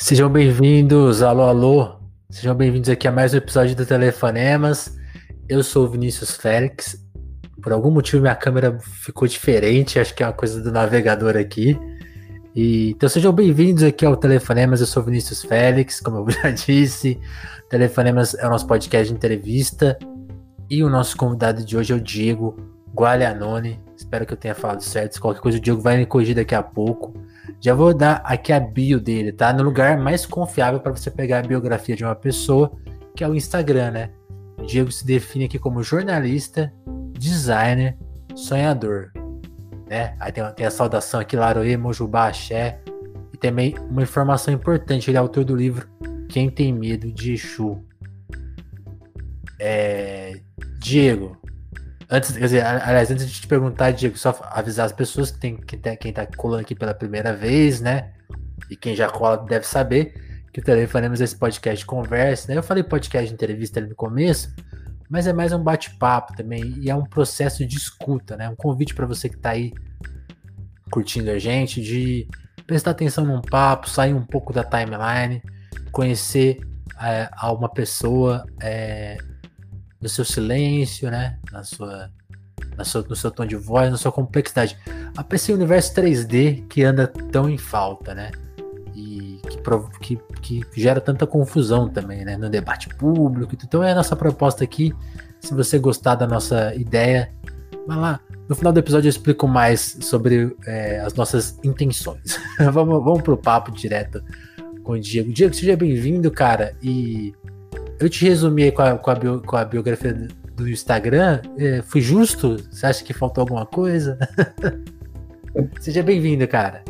Sejam bem-vindos, alô, alô. Sejam bem-vindos aqui a mais um episódio do Telefonemas. Eu sou o Vinícius Félix. Por algum motivo minha câmera ficou diferente, acho que é uma coisa do navegador aqui. E, então sejam bem-vindos aqui ao Telefonemas, eu sou o Vinícius Félix, como eu já disse. Telefonemas é o nosso podcast de entrevista. E o nosso convidado de hoje é o Diego Gualianone. Espero que eu tenha falado certo. Se qualquer coisa o Diego vai me corrigir daqui a pouco. Já vou dar aqui a bio dele, tá? No lugar mais confiável para você pegar a biografia de uma pessoa, que é o Instagram, né? O Diego se define aqui como jornalista, designer, sonhador. Né? Aí tem, tem a saudação aqui, Laroê, Mojubá, Axé. E também uma informação importante, ele é autor do livro Quem Tem Medo de Exu. É... Diego, Antes, quer dizer, aliás, antes de te perguntar, Diego, só avisar as pessoas que tem, que tem, quem tá colando aqui pela primeira vez, né? E quem já cola deve saber que também faremos esse podcast conversa, né? Eu falei podcast de entrevista ali no começo, mas é mais um bate-papo também e é um processo de escuta, né? Um convite para você que tá aí curtindo a gente de prestar atenção num papo, sair um pouco da timeline, conhecer é, a uma pessoa é, no seu silêncio, né? Na sua, na sua, no seu tom de voz, na sua complexidade. A PC Universo 3D que anda tão em falta, né? E que, que, que gera tanta confusão também, né? No debate público. Então é a nossa proposta aqui. Se você gostar da nossa ideia, vai lá. No final do episódio eu explico mais sobre é, as nossas intenções. vamos, vamos pro papo direto com o Diego. Diego, seja bem-vindo, cara. E eu te resumi com a, com a, bio, com a biografia do Instagram. É, fui justo? Você acha que faltou alguma coisa? Seja bem-vindo, cara.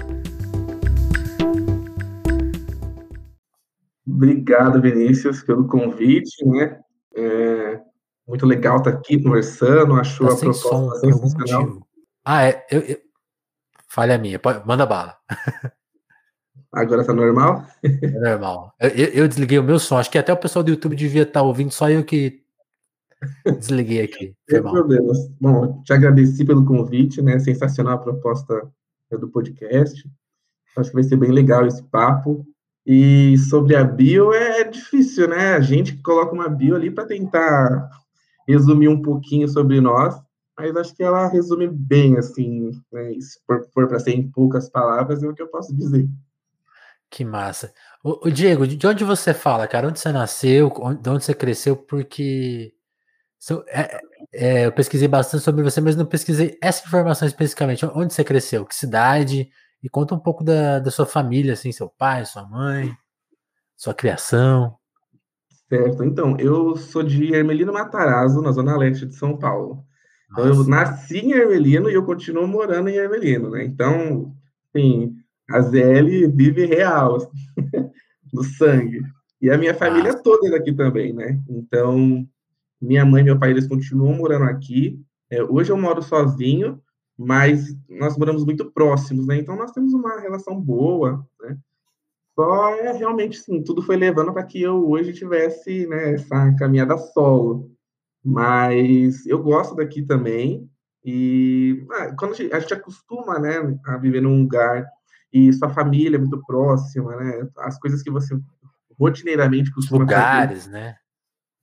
Obrigado, Vinícius, pelo convite, né? É muito legal estar aqui conversando. Achou tá a proposta sensacional. Ah, é. Eu, eu... Falha minha. Pode, manda bala. Agora tá normal? É normal. Eu, eu, desliguei o meu som. Acho que até o pessoal do YouTube devia estar tá ouvindo, só eu que desliguei aqui. Sem problemas. Bom, te agradeci pelo convite, né? Sensacional a proposta do podcast. Acho que vai ser bem legal esse papo. E sobre a bio é difícil, né? A gente coloca uma bio ali para tentar resumir um pouquinho sobre nós, mas acho que ela resume bem, assim, né? se for, for para ser em poucas palavras, é o que eu posso dizer. Que massa. O, o, Diego, de onde você fala, cara? Onde você nasceu? De onde você cresceu? Porque é, é, eu pesquisei bastante sobre você, mas não pesquisei essa informação especificamente. Onde você cresceu? Que cidade? E conta um pouco da, da sua família, assim, seu pai, sua mãe, sua criação. Certo. Então, eu sou de Ermelino Matarazzo, na zona leste de São Paulo. Então, eu nasci em Ermelino e eu continuo morando em Ermelino, né? Então, sim, a ZL vive real, no sangue. E a minha família toda é daqui também, né? Então, minha mãe e meu pai, eles continuam morando aqui. É, hoje eu moro sozinho, mas nós moramos muito próximos, né? Então, nós temos uma relação boa, né? Só é realmente, sim, tudo foi levando para que eu hoje tivesse né, essa caminhada solo. Mas eu gosto daqui também. E ah, quando a gente, a gente acostuma né, a viver num lugar e sua família é muito próxima, né? As coisas que você rotineiramente costuma lugares, fazer. né?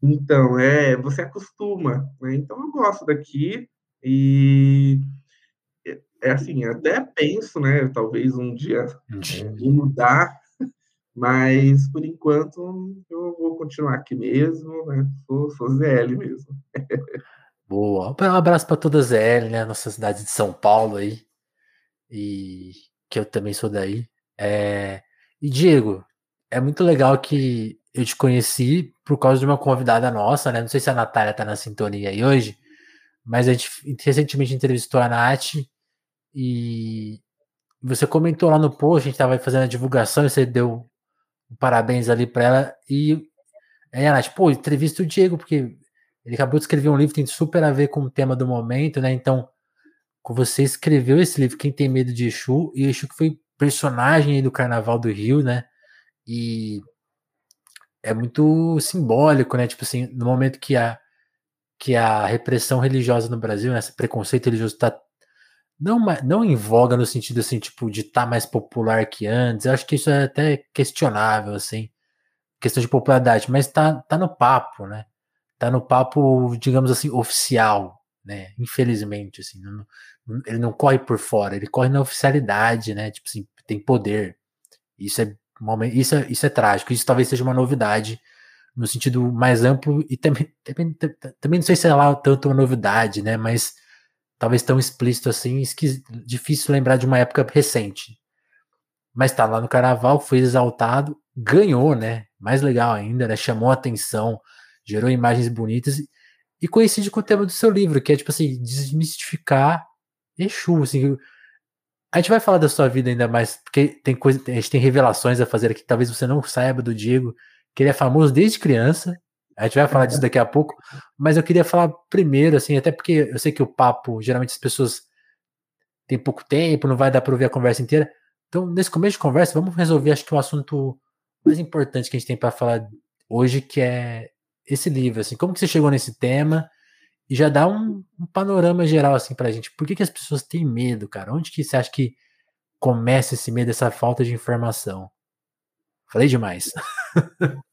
Então, é, você acostuma, né? Então eu gosto daqui e é, é assim, até penso, né, talvez um dia em mudar, mas por enquanto eu vou continuar aqui mesmo, né? Sou, sou ZL mesmo. Boa. Um abraço para toda a ZL, né? Nossa cidade de São Paulo aí. E que eu também sou daí. É... E Diego, é muito legal que eu te conheci por causa de uma convidada nossa, né? Não sei se a Natália tá na sintonia aí hoje, mas a gente recentemente entrevistou a Nath e você comentou lá no post, a gente tava fazendo a divulgação e você deu um parabéns ali para ela e aí a Nath, pô, entrevista o Diego, porque ele acabou de escrever um livro que tem super a ver com o tema do momento, né? Então, você escreveu esse livro, Quem Tem Medo de Exu, e Exu que foi personagem do Carnaval do Rio, né? E é muito simbólico, né? Tipo assim, no momento que a, que a repressão religiosa no Brasil, né, esse preconceito religioso está não, não em voga no sentido assim, tipo, de estar tá mais popular que antes. Eu acho que isso é até questionável, assim, questão de popularidade, mas tá, tá no papo, né? Tá no papo, digamos assim, oficial, né? Infelizmente, assim, não, ele não corre por fora, ele corre na oficialidade, né? Tipo assim, tem poder. Isso é, isso é, isso é trágico. Isso talvez seja uma novidade no sentido mais amplo e também, também, também não sei se é lá tanto uma novidade, né? Mas talvez tão explícito assim, difícil lembrar de uma época recente. Mas tá lá no carnaval, foi exaltado, ganhou, né? Mais legal ainda, né? Chamou atenção, gerou imagens bonitas e coincide com o tema do seu livro, que é tipo assim, desmistificar Exu, assim. A gente vai falar da sua vida ainda mais, porque tem coisa, a gente tem revelações a fazer aqui, talvez você não saiba do Diego, que ele é famoso desde criança, a gente vai falar disso daqui a pouco, mas eu queria falar primeiro, assim, até porque eu sei que o papo, geralmente as pessoas têm pouco tempo, não vai dar para ouvir a conversa inteira. Então, nesse começo de conversa, vamos resolver, acho que o assunto mais importante que a gente tem para falar hoje, que é esse livro, assim, como que você chegou nesse tema e já dá um, um panorama geral, assim, pra gente. Por que, que as pessoas têm medo, cara? Onde que você acha que começa esse medo, essa falta de informação? Falei demais.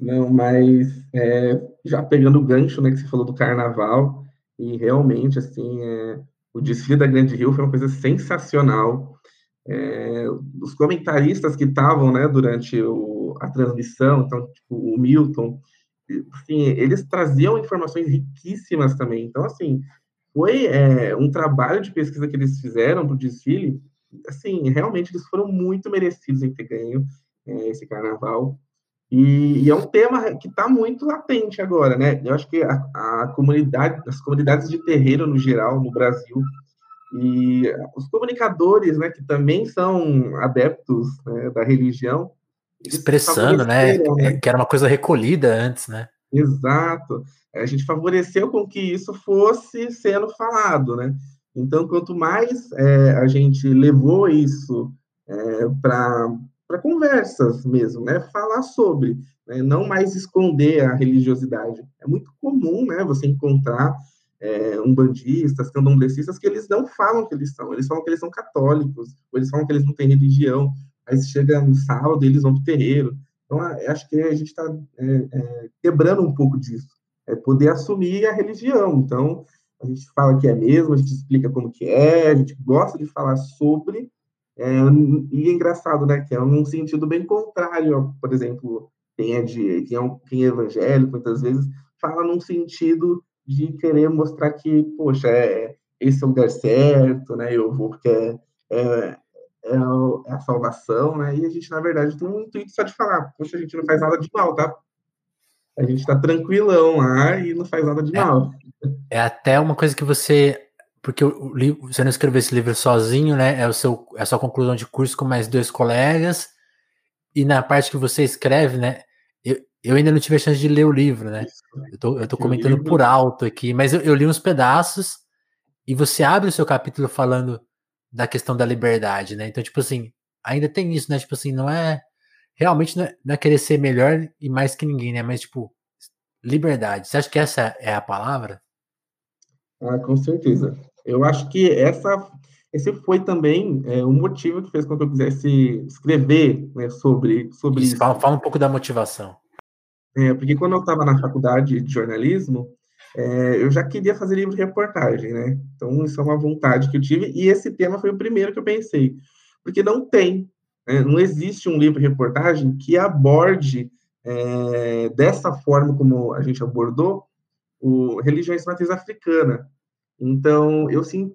Não, mas é, já pegando o gancho, né, que você falou do carnaval, e realmente, assim, é, o desfile da Grande Rio foi uma coisa sensacional. É, os comentaristas que estavam, né, durante o, a transmissão, então, tipo, o Milton, assim, eles traziam informações riquíssimas também. Então, assim, foi é, um trabalho de pesquisa que eles fizeram do desfile, assim, realmente eles foram muito merecidos em ter ganho é, esse carnaval. E, e, é um tema que está muito latente agora, né? Eu acho que a, a, comunidade, as comunidades de terreiro no geral no Brasil e os comunicadores, né, que também são adeptos né, da religião, expressando, né, né, que era uma coisa recolhida antes, né? Exato. A gente favoreceu com que isso fosse sendo falado, né? Então, quanto mais é, a gente levou isso é, para para conversas mesmo, né? Falar sobre, né? não mais esconder a religiosidade. É muito comum, né? Você encontrar é, umbandistas, candomblecistas, que eles não falam que eles são, eles falam que eles são católicos, ou eles falam que eles não têm religião. Aí chega no sábado eles vão para o terreiro. Então, acho que a gente está é, é, quebrando um pouco disso. É poder assumir a religião. Então, a gente fala que é mesmo, a gente explica como que é, a gente gosta de falar sobre, é, e é engraçado, né, que é num sentido bem contrário, por exemplo, quem é, de, quem é, um, quem é evangélico, muitas vezes, fala num sentido de querer mostrar que, poxa, é, esse é o lugar certo, né, eu vou porque é, é, é, a salvação, né, e a gente, na verdade, tem um intuito só de falar, poxa, a gente não faz nada de mal, tá? A gente tá tranquilão lá e não faz nada de é, mal. É até uma coisa que você porque o, o, você não escreveu esse livro sozinho, né? É, o seu, é a sua conclusão de curso com mais dois colegas. E na parte que você escreve, né? Eu, eu ainda não tive a chance de ler o livro, né? Eu tô, eu tô comentando livro... por alto aqui, mas eu, eu li uns pedaços e você abre o seu capítulo falando da questão da liberdade, né? Então, tipo assim, ainda tem isso, né? Tipo assim, não é. Realmente não é, não é querer ser melhor e mais que ninguém, né? Mas, tipo, liberdade. Você acha que essa é a palavra? Ah, com certeza. Eu acho que essa, esse foi também é, o motivo que fez com que eu quisesse escrever né, sobre, sobre isso. isso. Fala, fala, um pouco da motivação. É, porque quando eu estava na faculdade de jornalismo, é, eu já queria fazer livro de reportagem, né? Então, isso é uma vontade que eu tive, e esse tema foi o primeiro que eu pensei. Porque não tem, né, não existe um livro de reportagem que aborde é, dessa forma como a gente abordou o religiões matriz africana. Então, eu senti,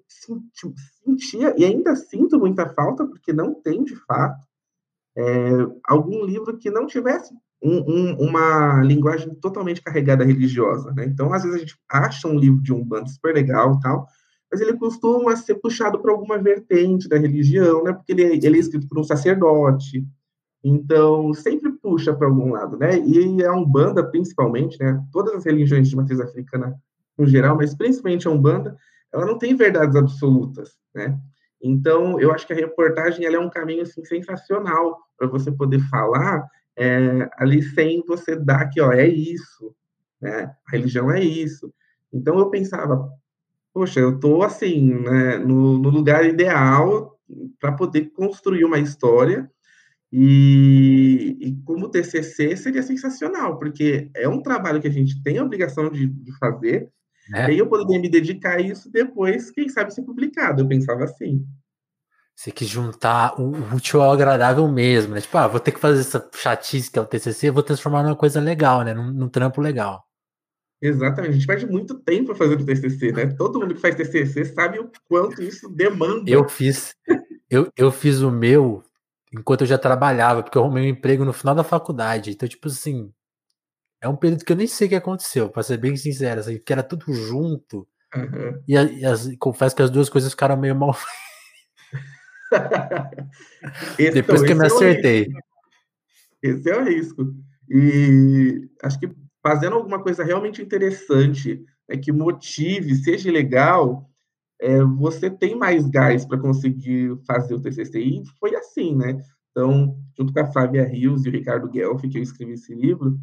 sentia, e ainda sinto muita falta, porque não tem, de fato, é, algum livro que não tivesse um, um, uma linguagem totalmente carregada religiosa. Né? Então, às vezes, a gente acha um livro de um bando super legal tal, mas ele costuma ser puxado para alguma vertente da religião, né? porque ele, é, ele é escrito por um sacerdote, então, sempre puxa para algum lado, né? E a Umbanda, principalmente, né? Todas as religiões de matriz africana no geral, mas principalmente a Umbanda, ela não tem verdades absolutas, né? Então, eu acho que a reportagem ela é um caminho assim, sensacional para você poder falar é, ali sem você dar que, ó, é isso, né? A religião é isso. Então, eu pensava, Poxa, eu tô assim, né, no, no lugar ideal para poder construir uma história e, e, como TCC seria sensacional, porque é um trabalho que a gente tem a obrigação de, de fazer, é. e eu poderia me dedicar a isso depois, quem sabe, ser publicado. Eu pensava assim. Você quis juntar o útil ao agradável mesmo, né? Tipo, ah, vou ter que fazer essa chatice que é o TCC, vou transformar numa coisa legal, né? Num, num trampo legal. Exatamente, a gente perde muito tempo fazendo TCC, né? Todo mundo que faz TCC sabe o quanto isso demanda. Eu fiz, eu, eu fiz o meu enquanto eu já trabalhava, porque eu arrumei um emprego no final da faculdade. Então, tipo assim, é um período que eu nem sei o que aconteceu, pra ser bem sincero, assim, que era tudo junto. Uhum. E, e as, confesso que as duas coisas ficaram meio mal. Depois que eu me acertei. É esse é o risco. E acho que fazendo alguma coisa realmente interessante, é que motive, seja legal, é, você tem mais gás para conseguir fazer o TCC. E foi assim, né? Então, junto com a Flávia Rios e o Ricardo Guelph, que eu escrevi esse livro,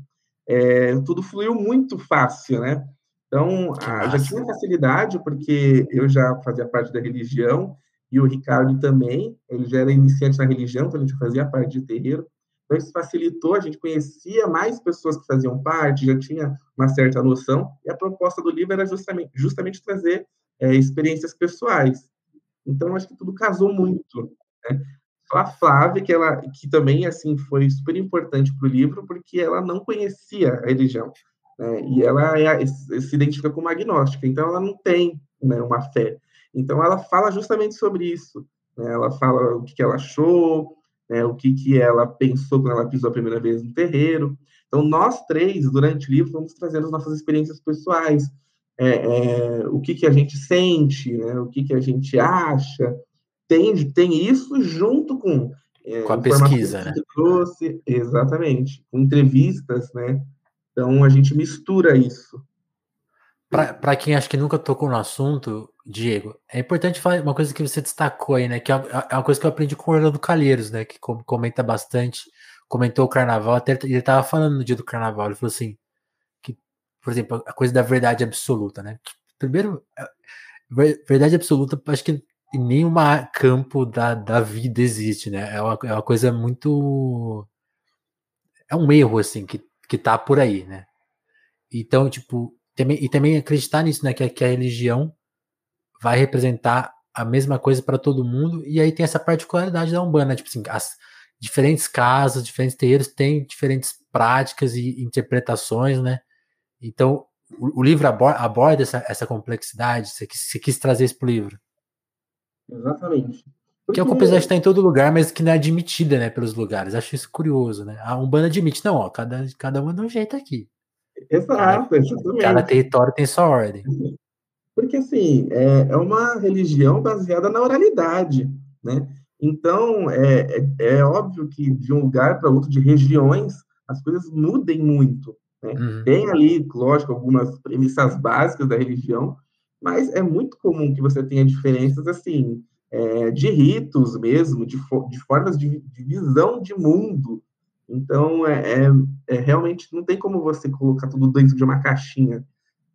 é, tudo fluiu muito fácil, né? Então, a, já tinha facilidade, porque eu já fazia parte da religião, e o Ricardo também, ele já era iniciante na religião, então a gente fazia parte de terreiro. Então, isso facilitou, a gente conhecia mais pessoas que faziam parte, já tinha uma certa noção, e a proposta do livro era justamente, justamente trazer é, experiências pessoais. Então, acho que tudo casou muito. Né? A Flávia, que, ela, que também assim foi super importante para o livro, porque ela não conhecia a religião. Né? E ela é, se identifica como agnóstica, então ela não tem né, uma fé. Então, ela fala justamente sobre isso. Né? Ela fala o que, que ela achou, né, o que, que ela pensou quando ela pisou a primeira vez no terreiro. Então, nós três, durante o livro, vamos trazendo as nossas experiências pessoais, é, é, o que, que a gente sente, né, o que, que a gente acha. Tem, tem isso junto com, é, com a pesquisa, né? Trouxe, exatamente, com entrevistas, né? Então, a gente mistura isso. Para quem acha que nunca tocou no assunto, Diego, é importante falar uma coisa que você destacou aí, né? Que é, é uma coisa que eu aprendi com o Orlando Calheiros, né? Que comenta bastante, comentou o carnaval, até ele estava falando no dia do carnaval, ele falou assim, que, por exemplo, a coisa da verdade absoluta, né? Primeiro, verdade absoluta, acho que em nenhum campo da, da vida existe, né? É uma, é uma coisa muito. É um erro, assim, que, que tá por aí, né? Então, tipo, também, e também acreditar nisso, né? Que, que a religião vai representar a mesma coisa para todo mundo, e aí tem essa particularidade da Umbanda, né? tipo assim, as diferentes casas, diferentes terreiros têm diferentes práticas e interpretações, né? Então, o, o livro aborda, aborda essa, essa, complexidade, você quis, você quis trazer isso para o livro. Exatamente. Porque... Que é uma complexidade está em todo lugar, mas que não é admitida, né, pelos lugares. Acho isso curioso, né? A Umbanda admite, não, ó, cada, cada um é de um jeito aqui. Exato, cada, exatamente. Cada território tem sua ordem. Porque, assim, é, é uma religião baseada na oralidade, né? Então, é, é, é óbvio que de um lugar para outro, de regiões, as coisas mudem muito. Né? Uhum. Tem ali, lógico, algumas premissas básicas da religião, mas é muito comum que você tenha diferenças, assim, é, de ritos mesmo, de, de formas de, de, visão de mundo. Então, é, é, é, realmente não tem como você colocar tudo dentro de uma caixinha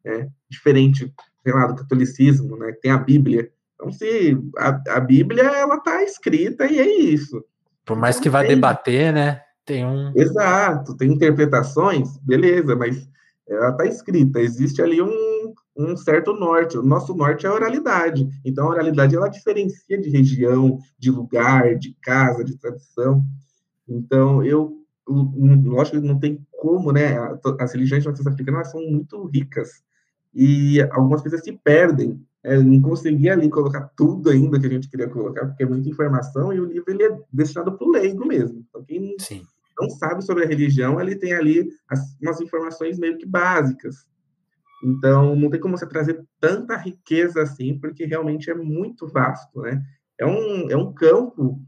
é, diferente sei lá, do catolicismo, né? Tem a Bíblia. Então, se a, a Bíblia ela está escrita e é isso. Por mais que vá tem... debater, né? Tem um. Exato, tem interpretações, beleza, mas ela está escrita. Existe ali um, um certo norte. O nosso norte é a oralidade. Então, a oralidade ela diferencia de região, de lugar, de casa, de tradição. Então, eu lógico que não tem como, né? As religiões norte-africanas são muito ricas e algumas coisas se perdem. É, não consegui ali colocar tudo ainda que a gente queria colocar, porque é muita informação, e o livro ele é destinado para o leigo mesmo. Então, quem Sim. não sabe sobre a religião, ele tem ali as, umas informações meio que básicas. Então, não tem como você trazer tanta riqueza assim, porque realmente é muito vasto, né? É um, é um campo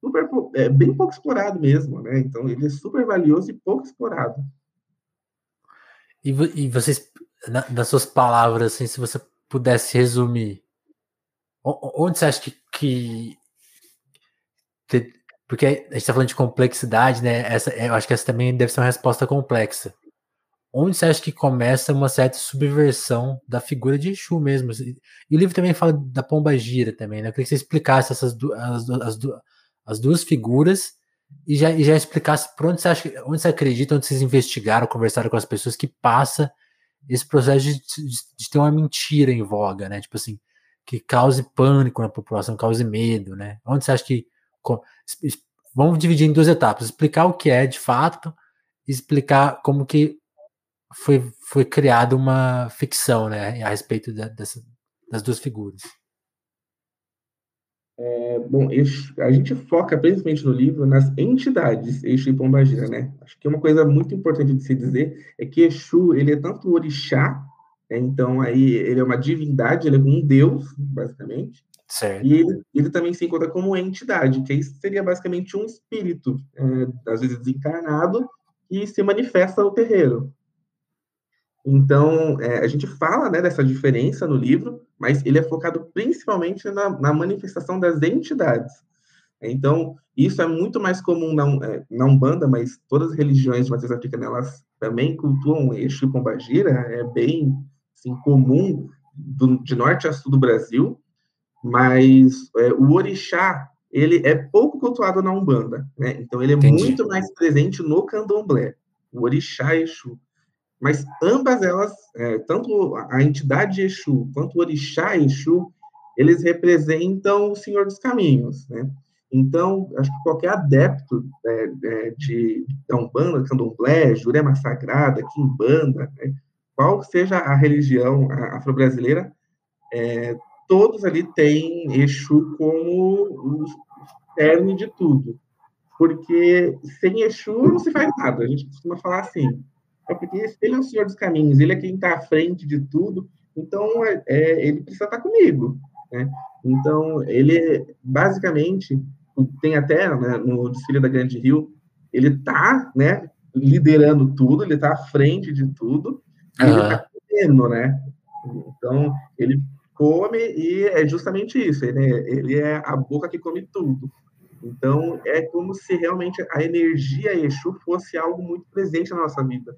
super, é, bem pouco explorado mesmo, né? Então, ele é super valioso e pouco explorado. E, e vocês na, nas suas palavras, assim, se você pudesse resumir, onde você acha que, que porque a gente está falando de complexidade, né? Essa, eu acho que essa também deve ser uma resposta complexa. onde você acha que começa uma certa subversão da figura de Exu mesmo? E o livro também fala da pomba gira também, né? Eu queria que você explicasse essas as, as, as, duas figuras e já, e já explicasse por onde você acha, onde você acredita, onde vocês investigaram, conversaram com as pessoas que passa esse processo de, de, de ter uma mentira em voga, né? Tipo assim, que cause pânico na população, cause medo, né? Onde você acha que vamos dividir em duas etapas, explicar o que é de fato, explicar como que foi, foi criada uma ficção, né, a respeito da, dessa, das duas figuras. É, bom, a gente foca principalmente no livro nas entidades Exu e Pombagira, né? Acho que uma coisa muito importante de se dizer é que Exu, ele é tanto orixá, né? então aí ele é uma divindade, ele é um deus, basicamente, certo. e ele, ele também se encontra como entidade, que aí seria basicamente um espírito, é, às vezes desencarnado, e se manifesta no terreiro. Então, é, a gente fala né, dessa diferença no livro, mas ele é focado principalmente na, na manifestação das entidades. Então, isso é muito mais comum na, é, na Umbanda, mas todas as religiões de matriz africana, elas também cultuam Exu e Pombagira, é bem assim, comum do, de norte a sul do Brasil, mas é, o orixá, ele é pouco cultuado na Umbanda, né? Então, ele é Entendi. muito mais presente no candomblé, o orixá Exu. Mas ambas elas, é, tanto a entidade Exu quanto o orixá Exu, eles representam o Senhor dos Caminhos, né? Então, acho que qualquer adepto é, é, de da Umbanda, Candomblé, Jurema Sagrada, Quimbanda, né? qual seja a religião afro-brasileira, é, todos ali têm Exu como o cerne de tudo. Porque sem Exu não se faz nada. A gente costuma falar assim, é porque ele é o senhor dos caminhos, ele é quem está à frente de tudo, então é, é, ele precisa estar tá comigo. Né? Então, ele basicamente tem até né, no desfile da Grande Rio, ele está né, liderando tudo, ele está à frente de tudo, uhum. ele está comendo, né? Então, ele come e é justamente isso, ele é, ele é a boca que come tudo. Então, é como se realmente a energia Exu fosse algo muito presente na nossa vida.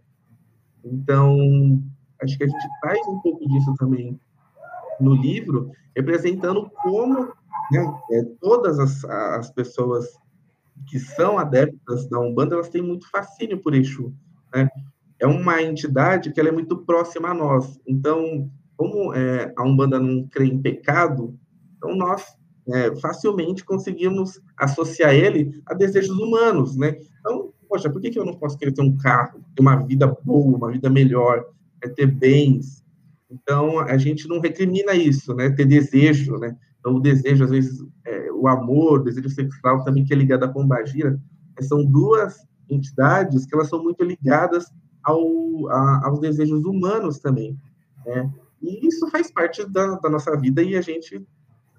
Então, acho que a gente traz um pouco disso também no livro, representando como né, é, todas as, as pessoas que são adeptas da Umbanda, elas têm muito fascínio por Exu. Né? É uma entidade que ela é muito próxima a nós. Então, como é, a Umbanda não crê em pecado, então nós é, facilmente conseguimos associar ele a desejos humanos, né? Então, poxa, por que, que eu não posso querer ter um carro, ter uma vida boa, uma vida melhor, é ter bens? Então, a gente não recrimina isso, né? Ter desejo, né? Então, o desejo, às vezes, é, o amor, o desejo sexual também que é ligado à pombagira, são duas entidades que elas são muito ligadas ao, a, aos desejos humanos também, né? E isso faz parte da, da nossa vida e a gente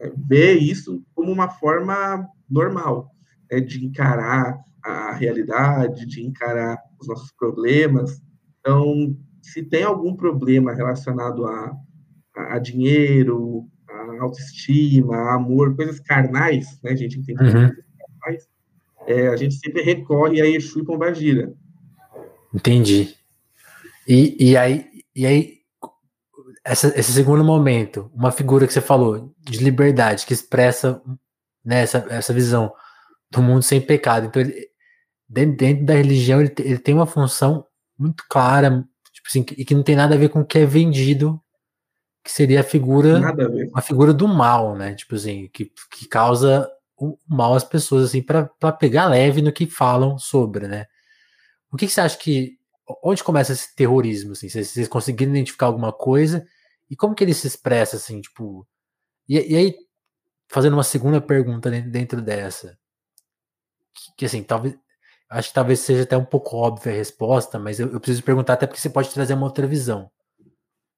é, vê isso como uma forma normal é, de encarar a realidade, de encarar os nossos problemas. Então, se tem algum problema relacionado a, a, a dinheiro, a autoestima, a amor, coisas carnais, né, a gente entende uhum. carnais, é, a gente sempre recorre a Exu e Pombagira. Entendi. E, e aí, e aí essa, esse segundo momento, uma figura que você falou de liberdade, que expressa né, essa, essa visão do mundo sem pecado. Então, ele, dentro, dentro da religião, ele, ele, tem uma função muito clara, tipo assim, e que não tem nada a ver com o que é vendido, que seria a figura, a, a figura do mal, né? Tipo assim, que, que causa o mal às pessoas, assim, para pegar leve no que falam sobre, né? O que, que, você acha que. Onde começa esse terrorismo, assim? Vocês, vocês conseguiram identificar alguma coisa? E como que ele se expressa, assim, tipo. E, e aí, fazendo uma segunda pergunta dentro dessa. Que, que assim, talvez acho que talvez seja até um pouco óbvia a resposta, mas eu, eu, preciso perguntar até porque você pode trazer uma outra visão.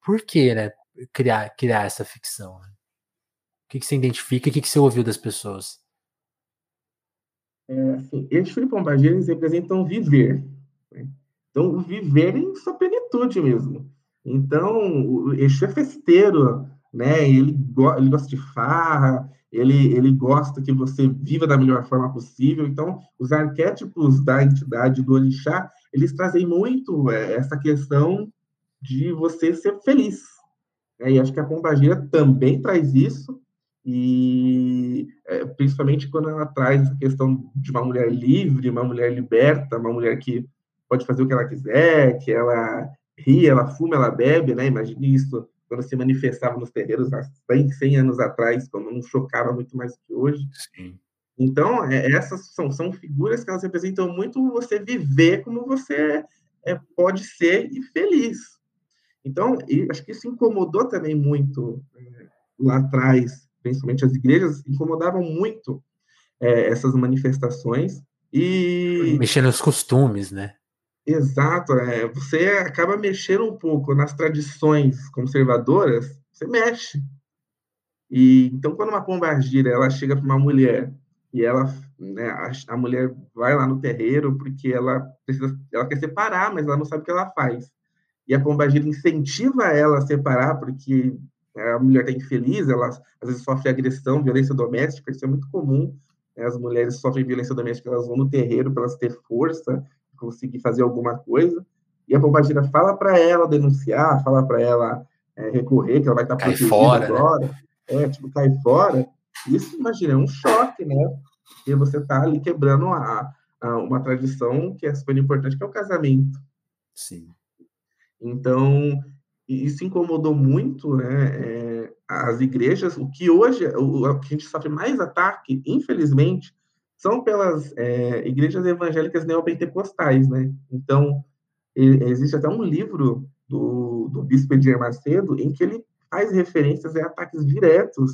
Por que, né, criar, criar essa ficção? Né? O que, que você identifica o que, que você ouviu das pessoas? É, assim, eles representam viver. Né? Então, o viver em sua plenitude mesmo. Então, o Exu é festeiro, né? Ele, go ele gosta de farra, ele, ele gosta que você viva da melhor forma possível. Então, os arquétipos da entidade do orixá, eles trazem muito é, essa questão de você ser feliz. É, e acho que a Pombagira também traz isso, e é, principalmente quando ela traz essa questão de uma mulher livre, uma mulher liberta, uma mulher que pode fazer o que ela quiser, que ela ri, ela fuma, ela bebe, né? Imagine isso quando se manifestava nos terreiros há 100, 100 anos atrás, quando não chocava muito mais do que hoje. Sim. Então, é, essas são, são figuras que elas representam muito você viver como você é, pode ser e feliz. Então, acho que isso incomodou também muito é, lá atrás, principalmente as igrejas, incomodavam muito é, essas manifestações. E. Mexendo nos costumes, né? Exato, é, você acaba mexendo um pouco nas tradições conservadoras, você mexe. E então quando uma pombagira ela chega para uma mulher e ela, né, a, a, mulher vai lá no terreiro porque ela precisa, ela quer separar, mas ela não sabe o que ela faz. E a pombagira incentiva ela a separar porque a mulher está infeliz, ela às vezes sofre agressão, violência doméstica, isso é muito comum. Né, as mulheres sofrem violência doméstica, elas vão no terreiro para elas ter força, conseguir fazer alguma coisa, e a pombagira fala para ela denunciar, fala para ela é, recorrer, que ela vai estar tá protegida fora, né? agora, né? é, tipo, cai fora. Isso, imagina, é um choque, né? E você está ali quebrando a, a, uma tradição que é super importante, que é o casamento. Sim. Então, isso incomodou muito, né? É, as igrejas, o que hoje, o, o que a gente sofre mais ataque, infelizmente, são pelas é, igrejas evangélicas neopentecostais, né? Então, existe até um livro do, do bispo Edir Macedo em que ele faz referências a ataques diretos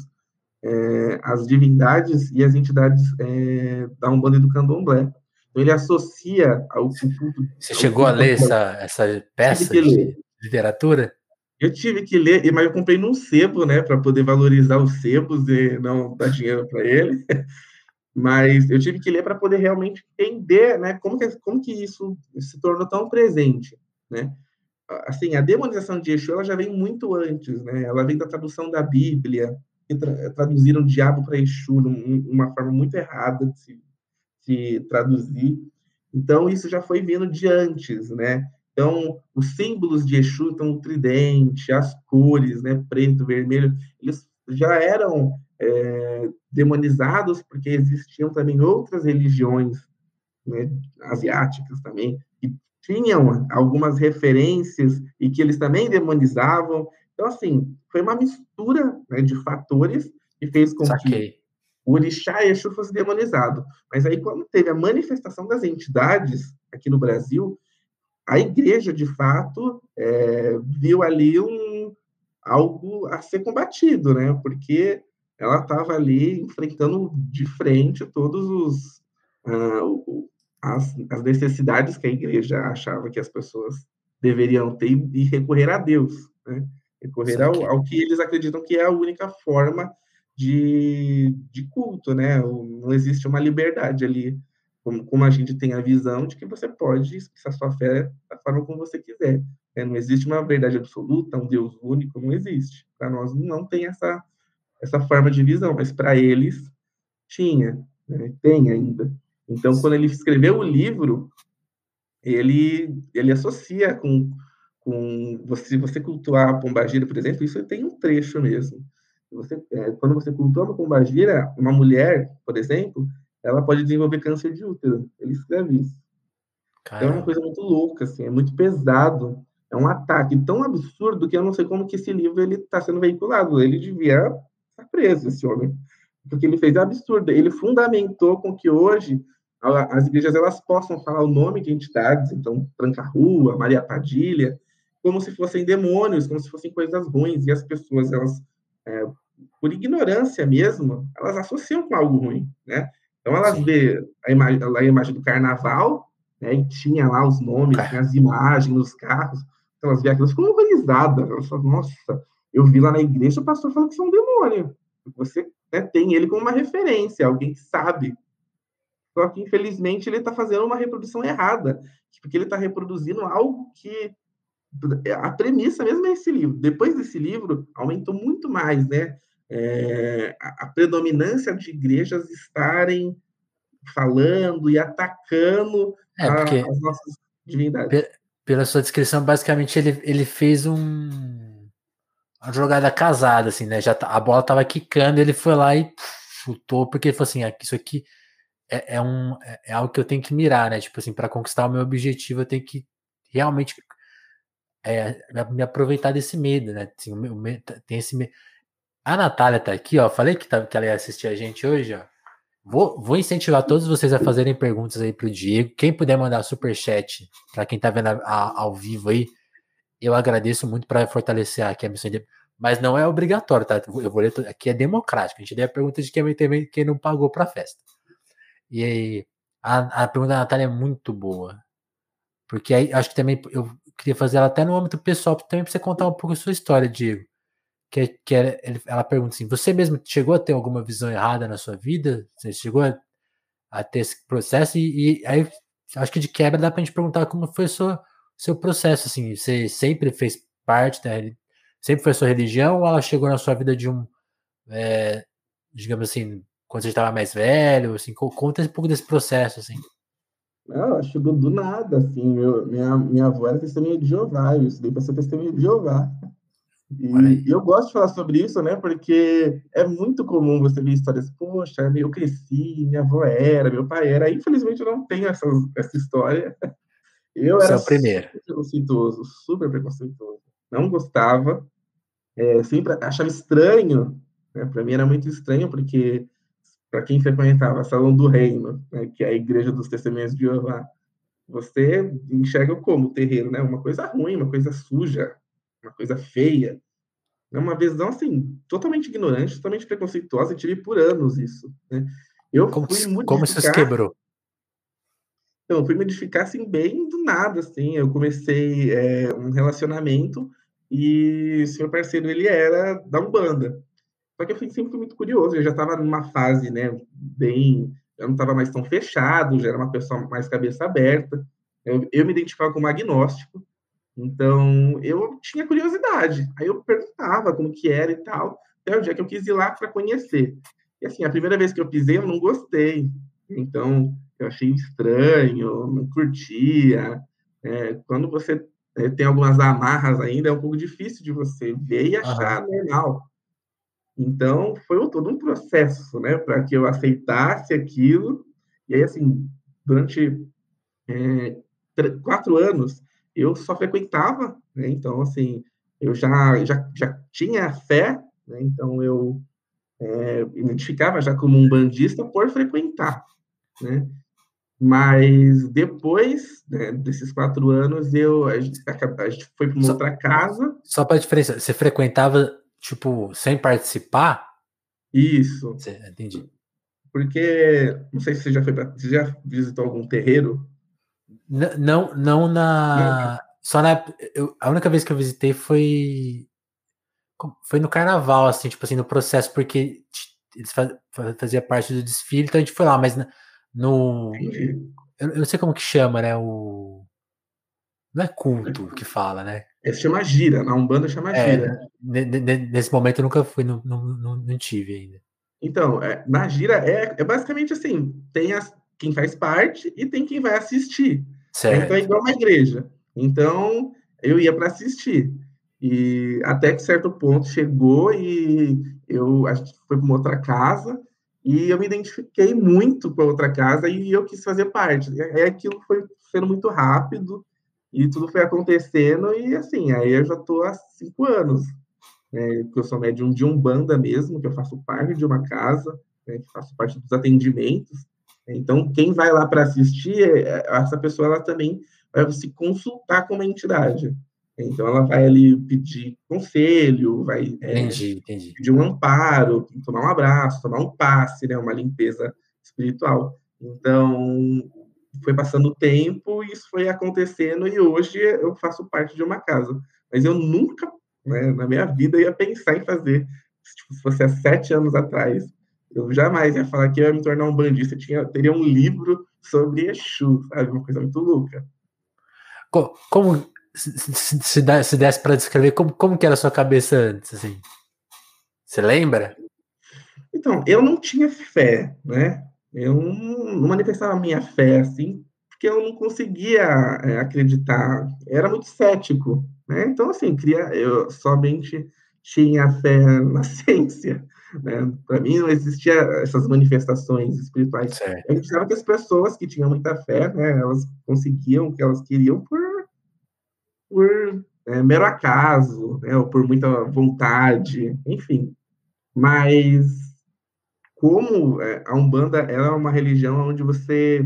é, às divindades e às entidades é, da Umbanda e do Candomblé. Então, ele associa ao culto... Você chegou a ler essa, essa peça de literatura? Eu tive que ler, mas eu comprei num sebo, né, para poder valorizar os sebos e não dar dinheiro para ele. Mas eu tive que ler para poder realmente entender, né, como que, como que isso se tornou tão presente, né? Assim, a demonização de Exu, ela já vem muito antes, né? Ela vem da tradução da Bíblia, que tra traduziram diabo para Exu, uma forma muito errada de se, se traduzir. Então, isso já foi vindo de antes, né? Então, os símbolos de Exu, então, o tridente, as cores, né, preto, vermelho, eles já eram é, demonizados, porque existiam também outras religiões né, asiáticas também, que tinham algumas referências e que eles também demonizavam. Então, assim, foi uma mistura né, de fatores que fez com Saquei. que o orixá Exu fosse demonizado. Mas aí, quando teve a manifestação das entidades aqui no Brasil, a igreja, de fato, é, viu ali um, algo a ser combatido, né? Porque ela estava ali enfrentando de frente todos os uh, as, as, necessidades que a igreja achava que as pessoas deveriam ter e recorrer a Deus, né? recorrer ao, ao, que eles acreditam que é a única forma de, de culto, né? Não existe uma liberdade ali, como, como a gente tem a visão de que você pode expressar sua fé da forma como você quiser. Né? Não existe uma verdade absoluta, um Deus único, não existe. Para nós não tem essa essa forma de visão, mas para eles tinha, né? tem ainda. Então, quando ele escreveu o livro, ele, ele associa com, com você, você cultuar a pombagira, por exemplo, isso tem um trecho mesmo. Você, é, quando você cultua uma pombagira, uma mulher, por exemplo, ela pode desenvolver câncer de útero. Ele escreve isso. Então é uma coisa muito louca, assim, é muito pesado. É um ataque tão absurdo que eu não sei como que esse livro ele está sendo veiculado. Ele devia Tá preso esse homem. Porque ele fez absurdo. Ele fundamentou com que hoje as igrejas elas possam falar o nome de entidades, então Tranca-Rua, Maria Padilha, como se fossem demônios, como se fossem coisas ruins, e as pessoas, elas, é, por ignorância mesmo, elas associam com algo ruim, né? Então elas Sim. vê a imagem, a imagem do carnaval, né, e tinha lá os nomes, as imagens nos carros, então elas vê aquilo, ficam horrorizadas, elas falam, nossa, eu vi lá na igreja o pastor falando que isso é um demônio. Você né, tem ele como uma referência, alguém que sabe. Só que, infelizmente, ele está fazendo uma reprodução errada, porque ele está reproduzindo algo que a premissa mesmo é esse livro. Depois desse livro, aumentou muito mais, né? É, a, predominância de igrejas estarem falando e atacando é, a, as nossas divindade. Pela sua descrição, basicamente ele, ele fez um uma jogada casada, assim, né? Já tá, a bola tava quicando, ele foi lá e chutou, porque ele falou assim: ah, isso aqui é, é, um, é, é algo que eu tenho que mirar, né? Tipo assim, para conquistar o meu objetivo, eu tenho que realmente é, me aproveitar desse medo, né? Assim, tem esse medo. A Natália tá aqui, ó. Falei que, tá, que ela ia assistir a gente hoje, ó. Vou, vou incentivar todos vocês a fazerem perguntas aí pro Diego. Quem puder mandar super chat para quem tá vendo a, a, ao vivo aí, eu agradeço muito para fortalecer aqui a missão de. Mas não é obrigatório, tá? Eu vou ler aqui é democrático. A gente deu a pergunta de quem, também, quem não pagou para a festa. E aí, a, a pergunta da Natália é muito boa. Porque aí acho que também eu queria fazer ela até no âmbito pessoal, também para você contar um pouco a sua história, Diego. Que, que ela pergunta assim: você mesmo chegou a ter alguma visão errada na sua vida? Você chegou a, a ter esse processo? E, e, aí acho que de quebra dá para a gente perguntar como foi o seu, seu processo. Assim, você sempre fez parte da sempre foi a sua religião ou ela chegou na sua vida de um, é, digamos assim, quando você estava mais velho? Assim, conta um pouco desse processo, assim. Não, ela chegou do nada, assim. Eu, minha, minha avó era testemunha de Jeová, eu estudei para ser testemunha de Jeová. E, eu gosto de falar sobre isso, né? Porque é muito comum você ver histórias, poxa, eu cresci, minha avó era, meu pai era. Infelizmente eu não tenho essa, essa história. Eu Você era é o primeiro. super preconceituoso, super preconceituoso. Não gostava, é, sempre achava estranho. Né? Para mim era muito estranho, porque para quem frequentava Salão do Reino, né? que é a igreja dos testemunhos de Jeová, você enxerga como o terreiro, né? Uma coisa ruim, uma coisa suja, uma coisa feia. É uma visão, assim, totalmente ignorante, totalmente preconceituosa, e tive por anos isso, né? Eu como fui modificar... Como isso se quebrou? Então, eu fui modificar, assim, bem do nada, assim. Eu comecei é, um relacionamento e o meu parceiro, ele era da Umbanda. Só que eu sempre fui muito curioso, eu já estava numa fase, né, bem... Eu não estava mais tão fechado, já era uma pessoa mais cabeça aberta. Eu, eu me identificava como agnóstico, então, eu tinha curiosidade. Aí eu perguntava como que era e tal, até o dia que eu quis ir lá para conhecer. E assim, a primeira vez que eu pisei, eu não gostei. Então, eu achei estranho, não curtia. É, quando você é, tem algumas amarras ainda, é um pouco difícil de você ver e achar uhum. normal. Então, foi todo um processo, né, para que eu aceitasse aquilo. E aí, assim, durante é, quatro anos, eu só frequentava, né? Então, assim, eu já, já, já tinha fé, né? Então, eu é, identificava já como um bandista por frequentar, né? Mas depois né, desses quatro anos, eu, a, gente, a gente foi para uma outra casa. Só para diferença, você frequentava, tipo, sem participar? Isso. Você, entendi. Porque, não sei se você já foi pra, você já visitou algum terreiro não, não na. Não. Só na. Eu, a única vez que eu visitei foi. Foi no carnaval, assim, tipo assim, no processo, porque eles faz, fazia parte do desfile, então a gente foi lá, mas no. Eu, eu não sei como que chama, né? O. Não é culto que fala, né? É, chama gira, na Umbanda chama é, gira. Nesse momento eu nunca fui, não, não, não, não tive ainda. Então, é, na gira é, é basicamente assim: tem as, quem faz parte e tem quem vai assistir. Certo. Então é igual uma igreja. Então eu ia para assistir. E até que certo ponto chegou e eu a gente foi para uma outra casa e eu me identifiquei muito com a outra casa e eu quis fazer parte. Aí aquilo foi sendo muito rápido e tudo foi acontecendo e assim, aí eu já estou há cinco anos. Né, eu sou médium de Umbanda mesmo, que eu faço parte de uma casa, né, que faço parte dos atendimentos. Então, quem vai lá para assistir, é, é, essa pessoa ela também vai se consultar com uma entidade. Então, ela vai ali pedir conselho, vai é, entendi, entendi. pedir um amparo, tomar um abraço, tomar um passe, né, uma limpeza espiritual. Então, foi passando o tempo, isso foi acontecendo, e hoje eu faço parte de uma casa. Mas eu nunca, né, na minha vida, ia pensar em fazer, tipo, se fosse há sete anos atrás, eu jamais ia falar que ia me tornar um bandista. Tinha, teria um livro sobre Exu, sabe? Uma coisa muito louca. Como, se, se, se desse para descrever, como, como que era a sua cabeça antes, assim? Você lembra? Então, eu não tinha fé, né? Eu não manifestava minha fé, assim, porque eu não conseguia é, acreditar, era muito cético, né? Então, assim, queria, eu somente tinha fé na ciência, né? Para mim não existia essas manifestações espirituais. Certo. Eu acreditava que as pessoas que tinham muita fé, né, elas conseguiam o que elas queriam por, por é, mero acaso, né, ou por muita vontade, enfim. Mas como é, a Umbanda ela é uma religião onde você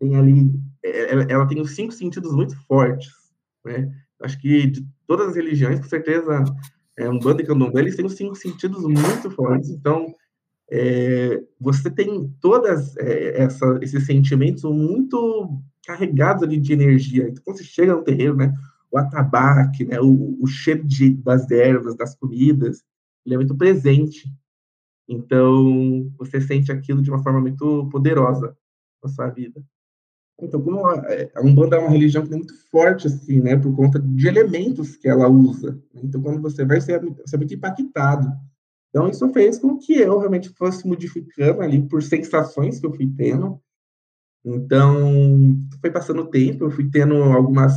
tem ali, ela, ela tem os cinco sentidos muito fortes, né? Acho que de todas as religiões, com certeza, é, Umbanda e Candomblé, eles têm os cinco sentidos muito fortes. Então, é, você tem todas é, essa, esses sentimentos muito carregados ali de energia. Então, quando você chega no terreiro, né, o atabaque, né, o, o cheiro de, das ervas, das comidas, ele é muito presente. Então, você sente aquilo de uma forma muito poderosa na sua vida. Então, como a, a Umbanda é uma religião que é muito forte, assim, né, por conta de elementos que ela usa. Então, quando você vai, você é, é muito impactado. Então, isso fez com que eu realmente fosse modificando ali por sensações que eu fui tendo. Então, foi passando o tempo, eu fui tendo algumas,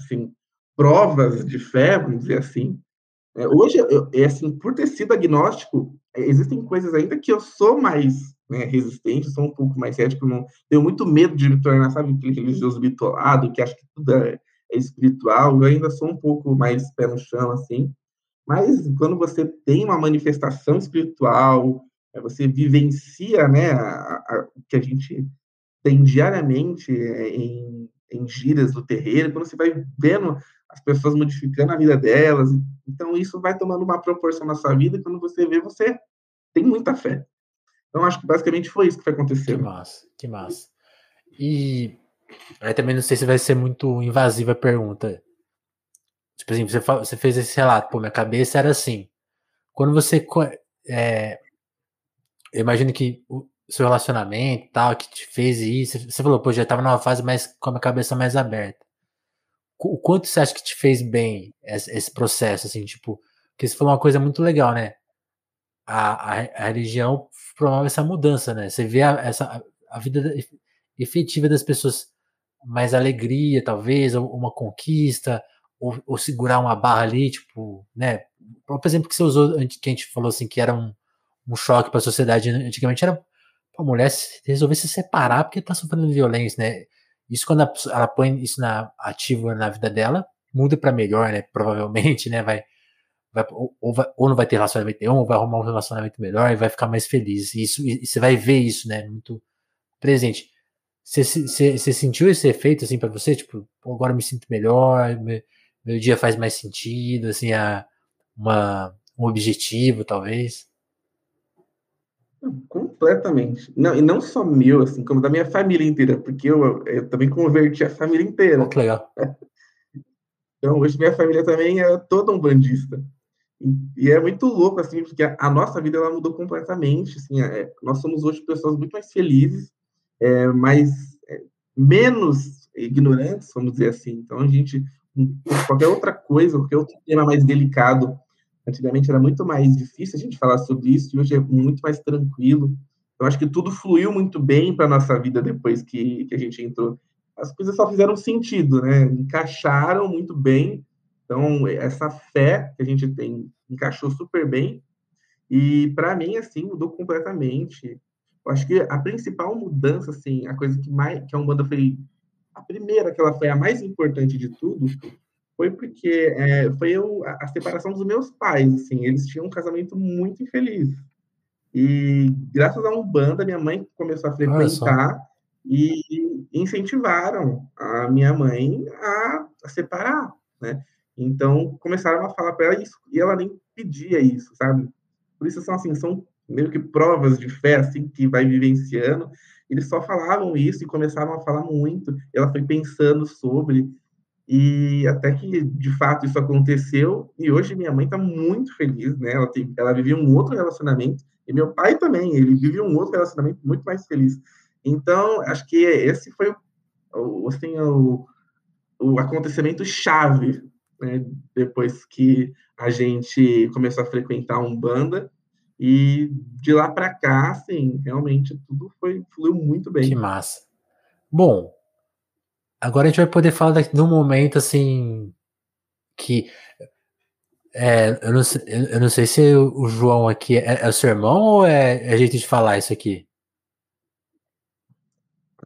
assim, provas de fé, vamos dizer assim. É, hoje, eu, é assim, por ter sido agnóstico, existem coisas ainda que eu sou mais né, resistente, sou um pouco mais cético, não, tenho muito medo de me tornar, sabe, aquele religioso bitolado, que acha que tudo é, é, espiritual, eu ainda sou um pouco mais pé no chão, assim, mas quando você tem uma manifestação espiritual, é, você vivencia, né, o que a gente tem diariamente é, em, em giras do terreiro, quando você vai vendo as pessoas modificando a vida delas, então isso vai tomando uma proporção na sua vida, quando você vê, você tem muita fé. Então, acho que basicamente foi isso que foi acontecendo. Que massa, que massa. E aí também não sei se vai ser muito invasiva a pergunta. Tipo assim, você, você fez esse relato, pô, minha cabeça era assim. Quando você. É, eu imagino que o seu relacionamento tal, que te fez isso, você falou, pô, já tava numa fase mais com a cabeça mais aberta. O quanto você acha que te fez bem esse, esse processo, assim, tipo, porque você falou uma coisa muito legal, né? A, a, a religião promove essa mudança, né? Você vê a, essa, a vida efetiva das pessoas, mais alegria, talvez, uma conquista, ou, ou, segurar uma barra ali, tipo, né? O próprio exemplo que você usou, que a gente falou assim, que era um, um choque para a sociedade antigamente, era a mulher resolver se separar porque tá sofrendo violência, né? Isso quando ela põe isso na ativa na vida dela, muda para melhor, né? Provavelmente, né? Vai vai, ou, vai, ou não vai ter relacionamento nenhum, ou vai arrumar um relacionamento melhor e vai ficar mais feliz. E, isso, e você vai ver isso, né? Muito presente. Você, você, você sentiu esse efeito assim para você? Tipo, agora eu me sinto melhor, meu, meu dia faz mais sentido, assim, a, uma, um objetivo, talvez? Completamente. Não, e não só meu, assim, como da minha família inteira, porque eu, eu também converti a família inteira. Oh, que legal. Então, hoje minha família também é toda um bandista. E é muito louco, assim, porque a, nossa vida ela mudou completamente. Assim, é, nós somos hoje pessoas muito mais felizes, é, mais é, menos ignorantes, vamos dizer assim. Então, a gente, qualquer outra coisa, qualquer outro tema mais delicado, antigamente era muito mais difícil a gente falar sobre isso, e hoje é muito mais tranquilo. Eu acho que tudo fluiu muito bem para nossa vida depois que, que a gente entrou. As coisas só fizeram sentido, né? Encaixaram muito bem então, essa fé que a gente tem encaixou super bem. E, para mim, assim, mudou completamente. Eu acho que a principal mudança, assim, a coisa que mais que a Umbanda foi a primeira, que ela foi a mais importante de tudo, foi porque é, foi eu, a, a, separação dos meus pais, assim, eles tinham um casamento muito infeliz. E graças a Umbanda, minha mãe começou a frequentar e incentivaram a minha mãe a, a separar, né? Então, começaram a falar para ela isso, e ela nem pedia isso, sabe? Por isso, são, assim, são meio que provas de fé, assim, que vai vivenciando. Eles só falavam isso e começavam a falar muito. Ela foi pensando sobre, e até que, de fato, isso aconteceu. E hoje minha mãe está muito feliz, né? Ela, tem, ela vivia um outro relacionamento, e meu pai também, ele vive um outro relacionamento muito mais feliz. Então, acho que esse foi o, assim, o, o acontecimento chave né, depois que a gente começou a frequentar um banda e de lá para cá, assim, realmente tudo foi fluiu muito bem. Que massa. Bom, agora a gente vai poder falar de um momento assim que é, eu, não sei, eu não sei se o João aqui é, é o seu irmão ou é, é jeito de falar isso aqui?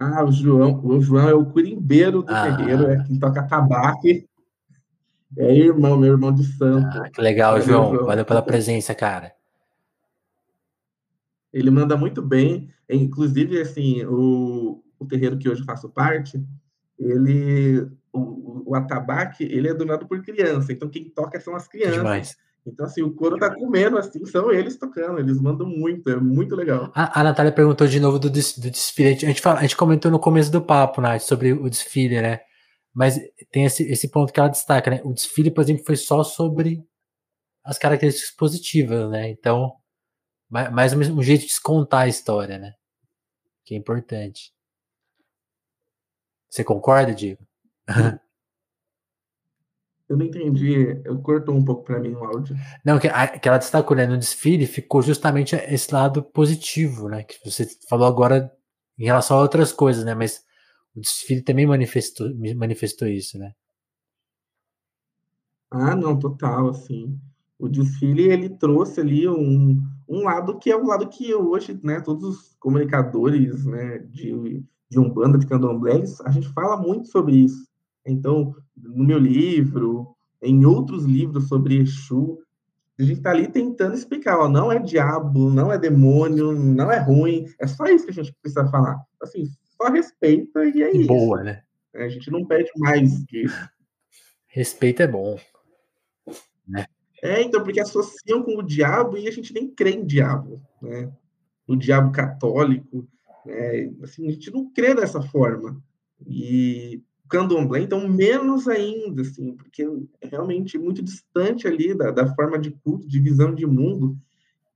Ah, o João, o João é o curimbeiro do ah. terreiro, é quem toca tabaque. É irmão, meu irmão de santo. Ah, que legal. João. Valeu pela presença, cara. Ele manda muito bem. Inclusive, assim, o, o terreiro que hoje faço parte, ele, o, o atabaque, ele é donado por criança. Então, quem toca são as crianças. Demais. Então, assim, o coro tá comendo, assim, são eles tocando, eles mandam muito, é muito legal. A, a Natália perguntou de novo do, do desfile. A gente, fala, a gente comentou no começo do papo, Nath, sobre o desfile, né? Mas tem esse, esse ponto que ela destaca, né? O desfile, por exemplo, foi só sobre as características positivas, né? Então, mais um jeito de contar a história, né? Que é importante. Você concorda, Diego? Eu não entendi, eu cortou um pouco para mim o áudio. Não, que, a, que ela destacou, né, no desfile ficou justamente esse lado positivo, né, que você falou agora em relação a outras coisas, né, mas o desfile também manifestou, manifestou isso, né? Ah, não, total, assim. O desfile, ele trouxe ali um, um lado que é um lado que hoje, né, todos os comunicadores, né, de, de Umbanda, de Candomblé, a gente fala muito sobre isso. Então, no meu livro, em outros livros sobre Exu, a gente está ali tentando explicar, ó, não é diabo, não é demônio, não é ruim, é só isso que a gente precisa falar. Assim, só respeita e é isso. Boa, né? É, a gente não pede mais que isso. Respeito é bom. É, então, porque associam com o diabo e a gente nem crê em diabo, né? O diabo católico, né? Assim, a gente não crê dessa forma. E candomblé, então menos ainda, assim, porque é realmente muito distante ali da, da forma de culto, de visão de mundo,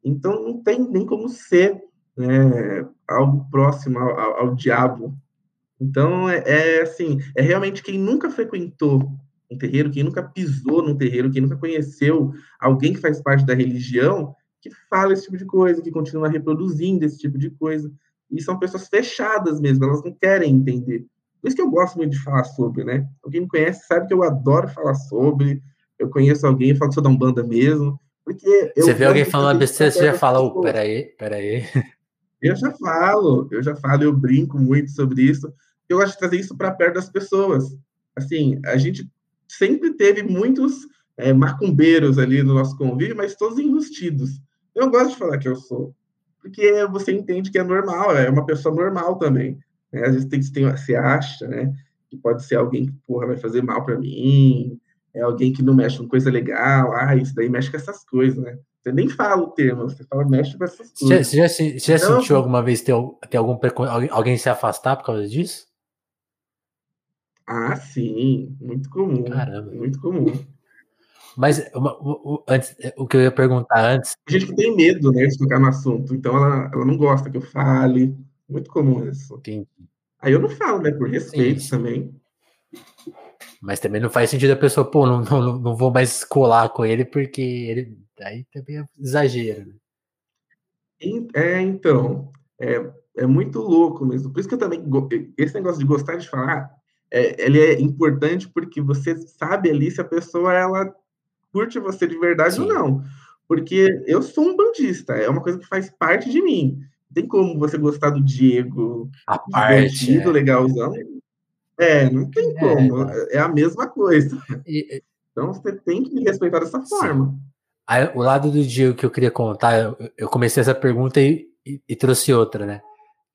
então não tem nem como ser né, algo próximo ao, ao, ao diabo. Então, é, é, assim, é realmente quem nunca frequentou um terreiro, quem nunca pisou num terreiro, quem nunca conheceu alguém que faz parte da religião, que fala esse tipo de coisa, que continua reproduzindo esse tipo de coisa. E são pessoas fechadas mesmo, elas não querem entender. Por isso que eu gosto muito de falar sobre, né? Quem me conhece sabe que eu adoro falar sobre. Eu conheço alguém, falo que sou da Umbanda mesmo. Porque você vê alguém falando besteira, você já fala, oh, peraí, peraí. Eu já falo, eu já falo, eu brinco muito sobre isso. Eu gosto de trazer isso para perto das pessoas. Assim, a gente sempre teve muitos é, macumbeiros ali no nosso convívio, mas todos enrustidos. Eu gosto de falar que eu sou, porque você entende que é normal, é uma pessoa normal também. Né? Às vezes tem, tem, você acha, né, que pode ser alguém que porra, vai fazer mal para mim, é alguém que não mexe com coisa legal, ah, isso daí mexe com essas coisas, né? Você nem fala o termo, você fala mexe com essas coisas. Você já, você já então, sentiu alguma vez ter, ter algum alguém se afastar por causa disso? Ah, sim, muito comum. Caramba. Muito comum. Mas uma, o, antes, o que eu ia perguntar antes. A gente que tem medo, né, de tocar no assunto, então ela, ela não gosta que eu fale. Muito comum isso. Entendi. Aí eu não falo, né? Por respeito sim, sim. também. Mas também não faz sentido a pessoa, pô, não, não, não vou mais colar com ele porque ele. Aí também é exagero, né? É, então. É, é muito louco mesmo. Por isso que eu também. Esse negócio de gostar de falar, é, ele é importante porque você sabe ali se a pessoa ela curte você de verdade Sim. ou não. Porque eu sou um bandista, é uma coisa que faz parte de mim tem como você gostar do Diego a parte, é. legalzão. É, não tem é, como. É, é a mesma coisa. E, então você tem que me respeitar dessa forma. Aí, o lado do Diego que eu queria contar, eu, eu comecei essa pergunta e, e, e, trouxe outra, né?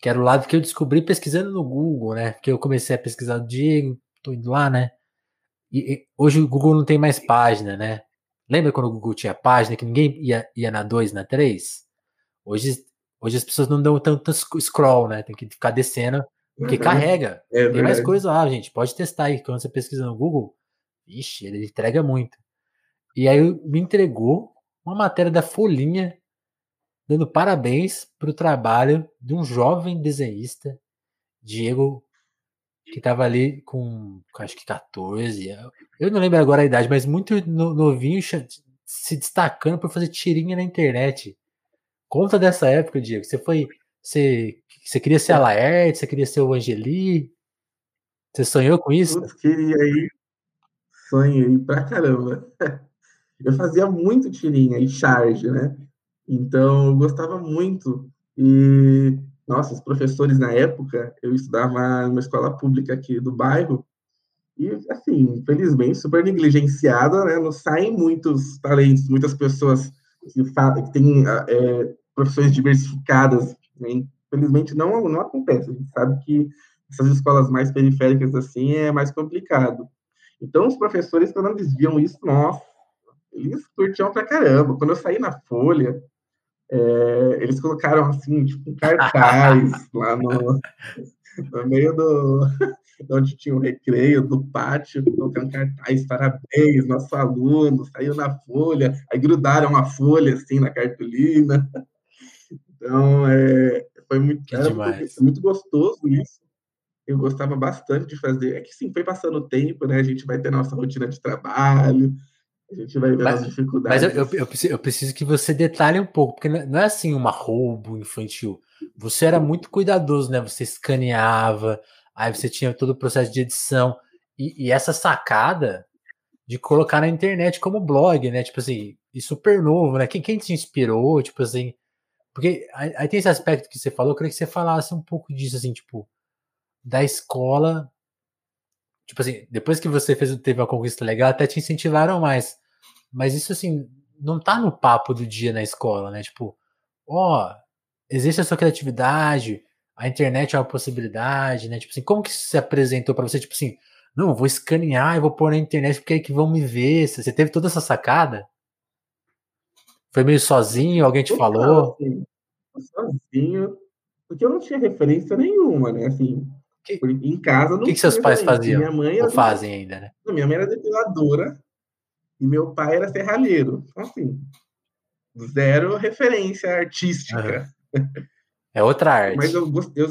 Que era o lado que eu descobri pesquisando no Google, né? Porque eu comecei a pesquisar o Diego, tô indo lá, né? E, hoje o Google não tem mais página, né? Lembra quando o Google tinha página que ninguém ia, ia na 2, na 3? Hoje Hoje as pessoas não dão tanto scroll, né? Tem que ficar descendo, porque uhum. carrega. É Tem mais coisa lá, gente. Pode testar aí. Quando você pesquisa no Google, ixi, ele entrega muito. E aí me entregou uma matéria da Folhinha dando parabéns para o trabalho de um jovem desenhista, Diego, que estava ali com, acho que 14, eu não lembro agora a idade, mas muito novinho, se destacando por fazer tirinha na internet. Conta dessa época, Diego. Você foi. Você, você queria ser a Laerte, você queria ser o Angeli? Você sonhou com isso? Putz, queria ir. Sonhei pra caramba. Eu fazia muito tirinha e charge, né? Então, eu gostava muito. E, nossa, os professores na época, eu estudava numa escola pública aqui do bairro, e, assim, infelizmente, super negligenciada, né? Não saem muitos talentos, muitas pessoas que, que têm é, profissões diversificadas. Né? Infelizmente, não, não acontece. A gente sabe que essas escolas mais periféricas, assim, é mais complicado. Então, os professores, quando eles viam isso, nossa, eles curtiam pra caramba. Quando eu saí na Folha, é, eles colocaram, assim, tipo, um cartaz lá no, no meio do, onde tinha o recreio, do pátio, colocando cartaz, parabéns, nosso aluno, saiu na folha, aí grudaram a folha, assim, na cartolina. Então, é, foi muito, muito, muito gostoso isso. Eu gostava bastante de fazer. É que, sim, foi passando o tempo, né? A gente vai ter nossa rotina de trabalho, a gente vai ver mas, as dificuldades. Mas eu, eu, eu, preciso, que você detalhe um pouco, porque não é assim uma roubo infantil. Você era muito cuidadoso, né? Você escaneava, aí você tinha todo o processo de edição. E, e, essa sacada de colocar na internet como blog, né? Tipo assim, e super novo, né? Quem, quem te inspirou, tipo assim. Porque aí, aí tem esse aspecto que você falou, eu queria que você falasse um pouco disso, assim, tipo, da escola. Tipo assim, depois que você fez, teve uma conquista legal, até te incentivaram mais. Mas isso, assim, não tá no papo do dia na escola, né? Tipo, ó, oh, existe a sua criatividade, a internet é uma possibilidade, né? Tipo assim, como que isso se apresentou para você? Tipo assim, não, vou escanear e vou pôr na internet porque é que vão me ver. Você teve toda essa sacada? Foi meio sozinho? Alguém te eu falou? Assim, sozinho, porque eu não tinha referência nenhuma, né? Assim, que, em casa não. O que, que seus pais faziam? Minha mãe ou fazem ainda, né? minha mãe era depiladora e meu pai era serralheiro. Então, assim, zero referência artística. Uhum. É outra arte. Mas eu gostei,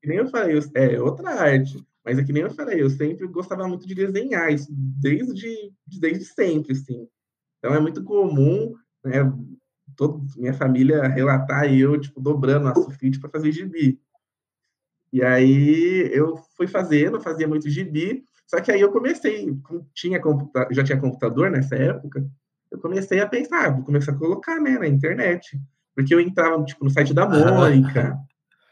que nem eu falei, eu, é outra arte. Mas é que nem eu falei, eu sempre gostava muito de desenhar, isso desde, desde sempre, assim. Então é muito comum, né, toda minha família relatar eu, tipo, dobrando a sulfite para fazer gibi. E aí eu fui fazendo, fazia muito gibi, só que aí eu comecei, tinha já tinha computador nessa época, eu comecei a pensar, vou começar a colocar, né, na internet. Porque eu entrava, tipo, no site da Mônica,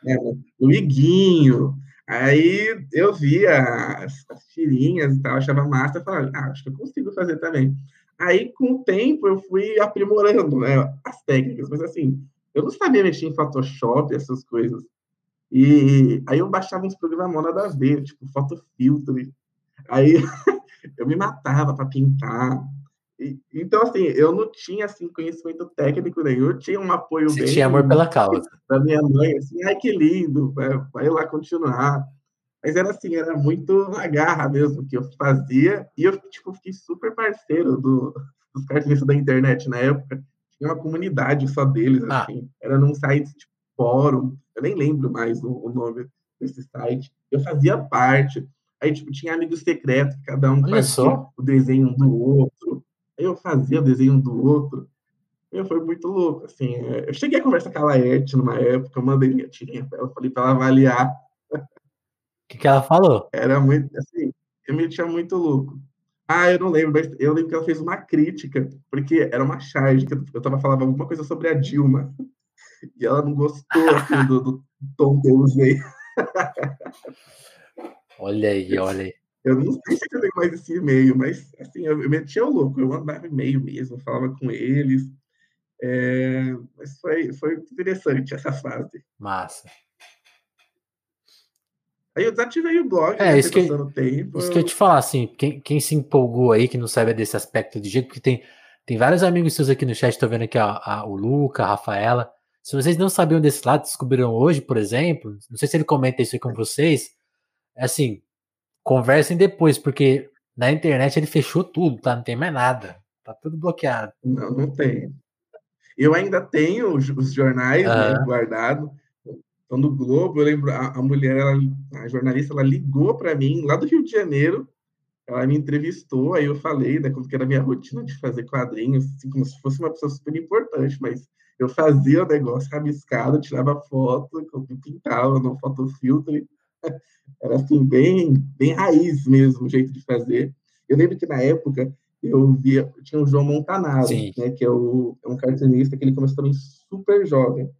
né, no Iguinho, aí eu via as, as tirinhas e tal, achava massa, falava, ah, acho que eu consigo fazer também. Aí, com o tempo, eu fui aprimorando né, as técnicas, mas assim, eu não sabia mexer em Photoshop, essas coisas. E aí eu baixava uns programas nada a ver, tipo, fotofiltro. Aí eu me matava para pintar, então, assim, eu não tinha, assim, conhecimento técnico nenhum, eu tinha um apoio Você bem... tinha amor pela causa. Da minha mãe, assim, ai, que lindo, vai lá continuar. Mas era assim, era muito na garra mesmo que eu fazia, e eu, tipo, fiquei super parceiro do, dos cartunistas da internet na época. Tinha uma comunidade só deles, ah. assim, era num site, tipo, fórum, eu nem lembro mais o, o nome desse site. Eu fazia parte, aí, tipo, tinha amigos secretos, cada um Olha fazia só. o desenho um do outro, eu fazia desenho do outro. Eu foi muito louco, assim. É, eu cheguei a conversar com a Laerte numa época, eu mandei minha tirinha pra ela, falei para ela avaliar. O que, que ela falou? Era muito, assim, eu me tinha muito louco. Ah, eu não lembro, mas eu lembro que ela fez uma crítica, porque era uma charge, que eu tava falando alguma coisa sobre a Dilma. E ela não gostou, assim, do, do tom que eu usei. Olha aí, olha aí. Eu não sei se eu tenho mais esse e-mail, mas assim, eu, eu metia o louco, eu mandava e-mail mesmo, falava com eles. É, mas foi, foi interessante essa fase. Massa. Aí eu desativei o blog, é, né, isso, que, tempo, isso eu... que eu te falar, assim, quem, quem se empolgou aí, que não sabe desse aspecto de jeito, porque tem, tem vários amigos seus aqui no chat, tô vendo aqui ó, a, o Luca, a Rafaela. Se vocês não sabiam desse lado, descobriram hoje, por exemplo, não sei se ele comenta isso aí com vocês, é assim, Conversem depois, porque na internet ele fechou tudo, tá? Não tem mais nada. Tá tudo bloqueado. Não, não tem. Eu ainda tenho os, os jornais uhum. né, guardados. Então, no Globo, eu lembro, a, a mulher, ela, a jornalista, ela ligou para mim lá do Rio de Janeiro. Ela me entrevistou, aí eu falei né, como que era a minha rotina de fazer quadrinhos, assim, como se fosse uma pessoa super importante, mas eu fazia o negócio rabiscado, tirava foto, pintava no fotofiltro Era assim, bem, bem raiz mesmo o jeito de fazer. Eu lembro que na época eu via, tinha o João Montanaro, né, que é, o, é um cartunista que ele começou também super jovem.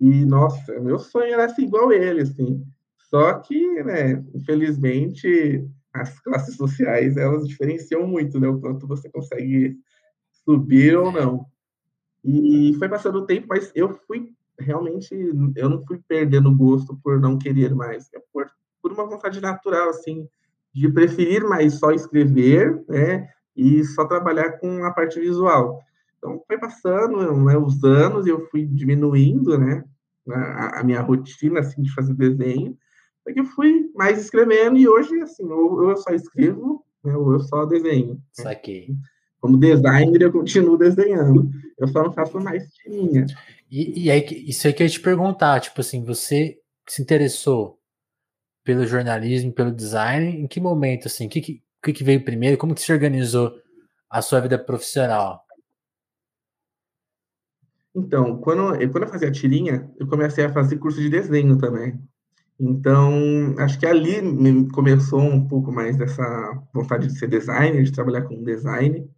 E, nossa, meu sonho era ser igual ele, assim. Só que, né, infelizmente, as classes sociais, elas diferenciam muito, né, o quanto você consegue subir ou não. E foi passando o tempo, mas eu fui realmente, eu não fui perdendo gosto por não querer mais, é por, por uma vontade natural, assim, de preferir mais só escrever, né, e só trabalhar com a parte visual. Então, foi passando né, os anos e eu fui diminuindo, né, a, a, minha rotina, assim, de fazer desenho, até que eu fui mais escrevendo e hoje, assim, ou eu só escrevo, né, ou eu só desenho. Né. Como designer, eu continuo desenhando. Eu só não faço mais tirinha. E, e aí, isso aí que eu ia te perguntar, tipo assim, você se interessou pelo jornalismo, pelo design, em que momento, assim, o que, que, que veio primeiro, como que se organizou a sua vida profissional? Então, quando eu, quando eu fazia tirinha, eu comecei a fazer curso de desenho também. Então, acho que ali começou um pouco mais dessa vontade de ser designer, de trabalhar com design.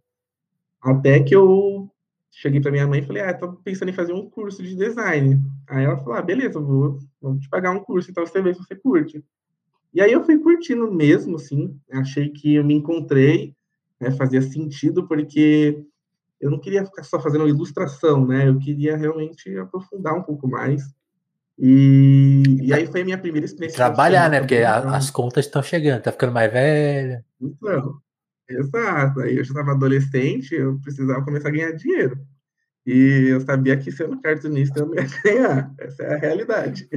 Até que eu cheguei para minha mãe e falei, ah, tô pensando em fazer um curso de design. Aí ela falou, ah, beleza, vou, vou te pagar um curso, então você vê se você curte. E aí eu fui curtindo mesmo, assim, achei que eu me encontrei, né, fazia sentido, porque eu não queria ficar só fazendo ilustração, né, eu queria realmente aprofundar um pouco mais. E, e aí foi a minha primeira experiência. Trabalhar, né, porque a, as contas estão chegando, tá ficando mais velha. Então, Exato. Aí eu já estava adolescente, eu precisava começar a ganhar dinheiro. E eu sabia que sendo cartunista eu não ia ganhar. Essa é a realidade.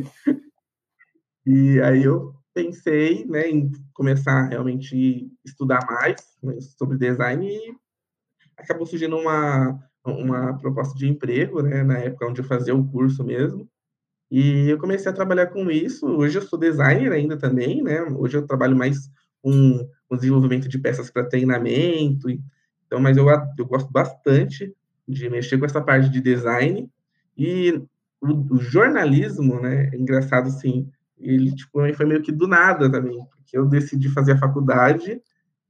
E aí eu pensei né, em começar a realmente estudar mais né, sobre design e acabou surgindo uma, uma proposta de emprego, né, na época onde eu fazia o curso mesmo. E eu comecei a trabalhar com isso. Hoje eu sou designer ainda também, né? Hoje eu trabalho mais com o desenvolvimento de peças para treinamento. Então, mas eu, eu gosto bastante de mexer com essa parte de design e o, o jornalismo, né? É engraçado assim, ele tipo foi meio que do nada também, porque eu decidi fazer a faculdade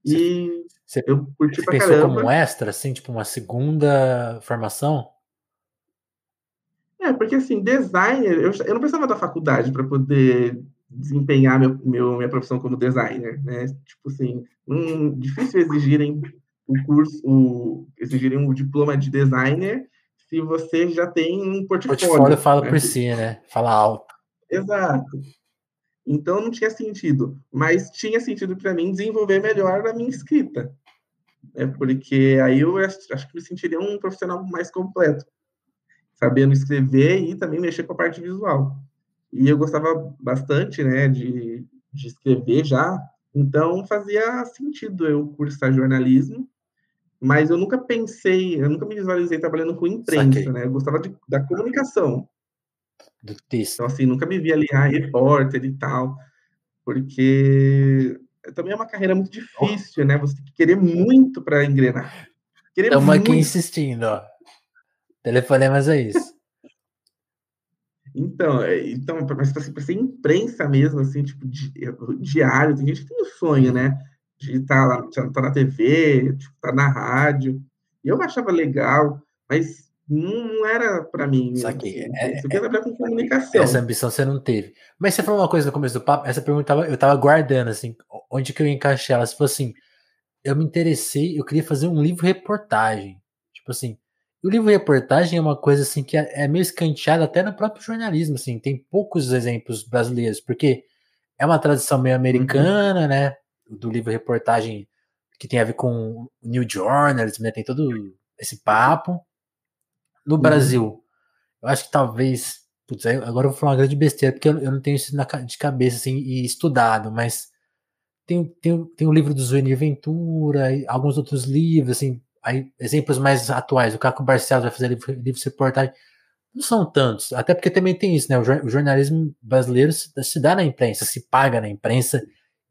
e você, eu curti você pra pensou caramba. como extra, assim, tipo uma segunda formação? É, porque assim, designer, eu, eu não precisava da faculdade para poder desempenhar meu, meu, minha profissão como designer, né? Tipo assim, um, difícil exigirem o curso, o, exigirem um diploma de designer se você já tem um portfólio. Portfólio fala né? por si, né? Fala alto. Exato. Então não tinha sentido, mas tinha sentido para mim desenvolver melhor a minha escrita, né? Porque aí eu acho, acho que me sentiria um profissional mais completo, sabendo escrever e também mexer com a parte visual. E eu gostava bastante, né, de, de escrever já, então fazia sentido eu cursar jornalismo, mas eu nunca pensei, eu nunca me visualizei trabalhando com imprensa, Saquei. né? Eu gostava de, da comunicação. Do texto. Então, assim, nunca me via ali, ah, repórter e tal, porque também é uma carreira muito difícil, né? Você tem que querer muito para engrenar. Estamos aqui insistindo, ó. Telefonemas é isso. Então, é, então mas para ser imprensa mesmo, assim, tipo, di, diário, tem gente que tem o sonho, né? De estar tá lá, estar tá na TV, tá na rádio. E eu achava legal, mas não, era para mim. Saquei. Assim, é, eu queria trabalhar com comunicação. Essa ambição você não teve. Mas você falou uma coisa no começo do papo, essa pergunta eu estava guardando, assim, onde que eu encaixei ela? Se fosse assim, eu me interessei, eu queria fazer um livro reportagem. Tipo assim, o livro reportagem é uma coisa assim que é, é meio escanteada até no próprio jornalismo, assim, tem poucos exemplos brasileiros, porque é uma tradição meio americana, uhum. né, do livro reportagem que tem a ver com New Journalism, né, tem todo esse papo. No uhum. Brasil, eu acho que talvez, putz, agora eu vou falar uma grande besteira, porque eu, eu não tenho isso na, de cabeça, assim, e estudado, mas tem, tem, tem o livro do Zuenir Ventura, e alguns outros livros, assim, Aí, exemplos mais atuais, o Caco Barcelos vai fazer livro, livro reportagem. Não são tantos, até porque também tem isso, né? O, jornalismo brasileiro se, se, dá na imprensa, se paga na imprensa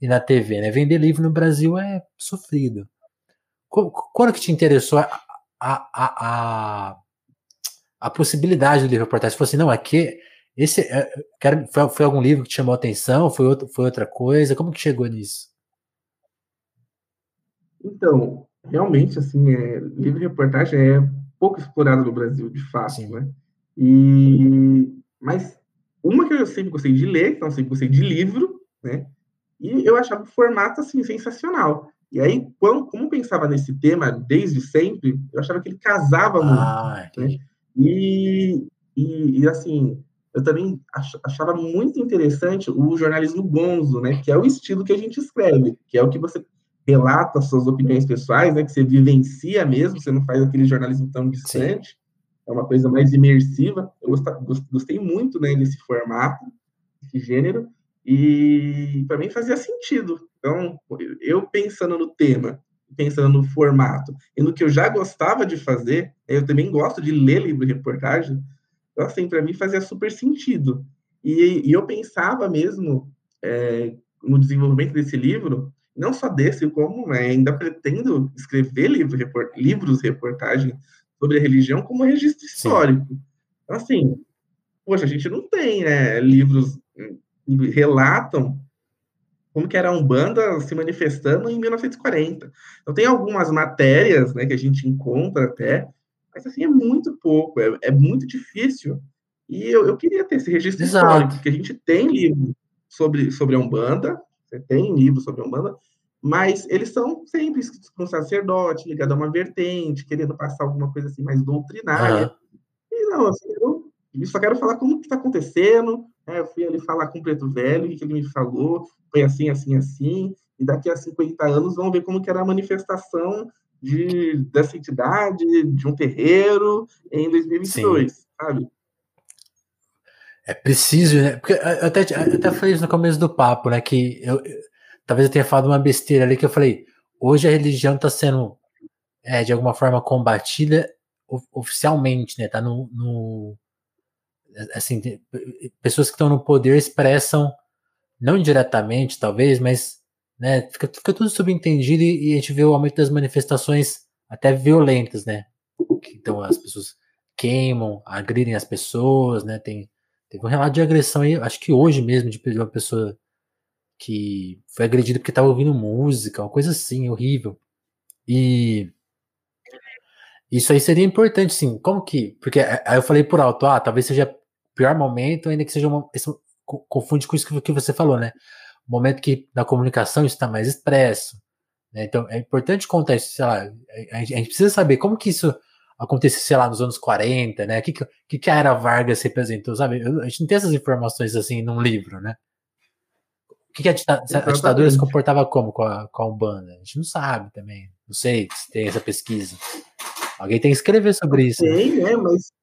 e na TV, né? Vender livro no Brasil é sofrido. Quando que te interessou a, a, a, a possibilidade do livro reportagem? Você falou assim, não, aqui Esse é, foi, foi, algum livro que te chamou a atenção? Foi, outro, foi outra coisa? Como que chegou nisso? Então, realmente, assim, é, livro de reportagem é pouco explorado no Brasil, de fato, Sim. né? E, mas uma que eu sempre gostei de ler, então sempre gostei de livro, né? E eu achava o formato, assim, sensacional. E aí, como, como pensava nesse tema desde sempre, eu achava que ele casava ah, muito. Né? E, e, e, assim, eu também achava muito interessante o jornalismo gonzo, né? Que é o estilo que a gente escreve, que é o que você relata suas opiniões pessoais, né? Que você vivencia mesmo, você não faz aquele jornalismo tão distante. Sim. É uma coisa mais imersiva. Eu gostei muito, né, desse formato, desse gênero. E para mim fazia sentido. Então, eu pensando no tema, pensando no formato e no que eu já gostava de fazer, eu também gosto de ler livro de reportagem. Então, assim, para mim fazia super sentido. E, e eu pensava mesmo é, no desenvolvimento desse livro, não só desse, como né, ainda pretendo escrever livro, report, livros reportagem sobre a religião como registro histórico. Então, assim, poxa, a gente não tem né, livros relatam como que era a Umbanda se manifestando em 1940. Então tem algumas matérias, né, que a gente encontra até, mas assim é muito pouco, é, é muito difícil. E eu, eu, queria ter esse registro Exato. histórico, porque a gente tem livro sobre sobre a Umbanda, você tem livro sobre a Umbanda, mas eles são sempre escritos por um sacerdote, ligado a uma vertente, querendo passar alguma coisa assim mais doutrinária. Uhum. E não, assim, eu só quero falar como que está acontecendo, é, eu fui ali falar com o Preto Velho, o que ele me falou, foi assim, assim, assim, e daqui a 50 anos vamos ver como que era a manifestação de, dessa entidade, de um terreiro, em 2022, Sim. sabe? É preciso, né? Porque eu até, eu até falei isso no começo do papo, né? Que eu, eu, talvez eu tenha falado uma besteira ali que eu falei, hoje a religião está sendo, é, de alguma forma, combatida oficialmente, né? Tá no, no assim, pessoas que estão no poder expressam, não diretamente, talvez, mas né, fica, fica tudo subentendido e, e, a gente vê o aumento das manifestações até violentas, né? Então as pessoas queimam, agridem as pessoas, né? Tem, teve um relato de agressão aí, acho que hoje mesmo, de uma pessoa que foi agredida porque estava ouvindo música, uma coisa assim, horrível. E isso aí seria importante, sim. Como que? Porque aí eu falei por alto, ah, talvez seja pior momento, ainda que seja uma. Isso confunde com isso que você falou, né? O momento que na comunicação está mais expresso. Né? Então é importante contar isso, sei lá, a a gente, precisa saber como que isso aconteceu, sei lá, nos anos 40, né? O que, que, que a Era Vargas representou, sabe? A gente não tem essas informações assim num livro, né? O que, que a, ditadura, a, ditadura se comportava como com a, com a Umbanda? A gente não sabe também. Não sei se tem essa pesquisa. Alguém tem que escrever sobre isso. Tem, né? Mas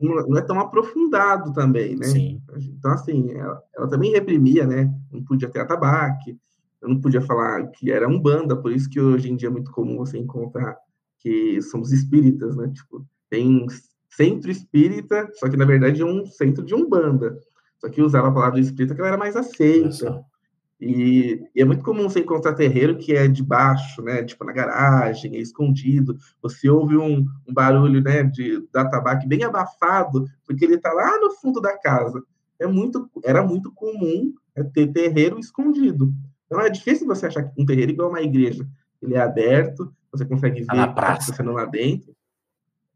não é tão aprofundado também, né? Sim. Então, assim, ela, ela, também reprimia, né? Não podia ter atabaque, eu não podia falar que era um banda, por isso que hoje em dia é muito comum você encontrar que somos espíritas, né? Tipo, tem centro espírita, só que na verdade é um centro de umbanda. Só que usava a palavra espírita que ela era mais aceita. E, e, é muito comum você encontrar terreiro que é de baixo, né? Tipo na garagem, é escondido. Você ouve um, um barulho, né? De da tabaco bem abafado, porque ele está lá no fundo da casa. É muito, era muito comum é, ter terreiro escondido. Então é difícil você achar um terreiro igual uma igreja. Ele é aberto, você consegue tá ver o que está acontecendo lá dentro.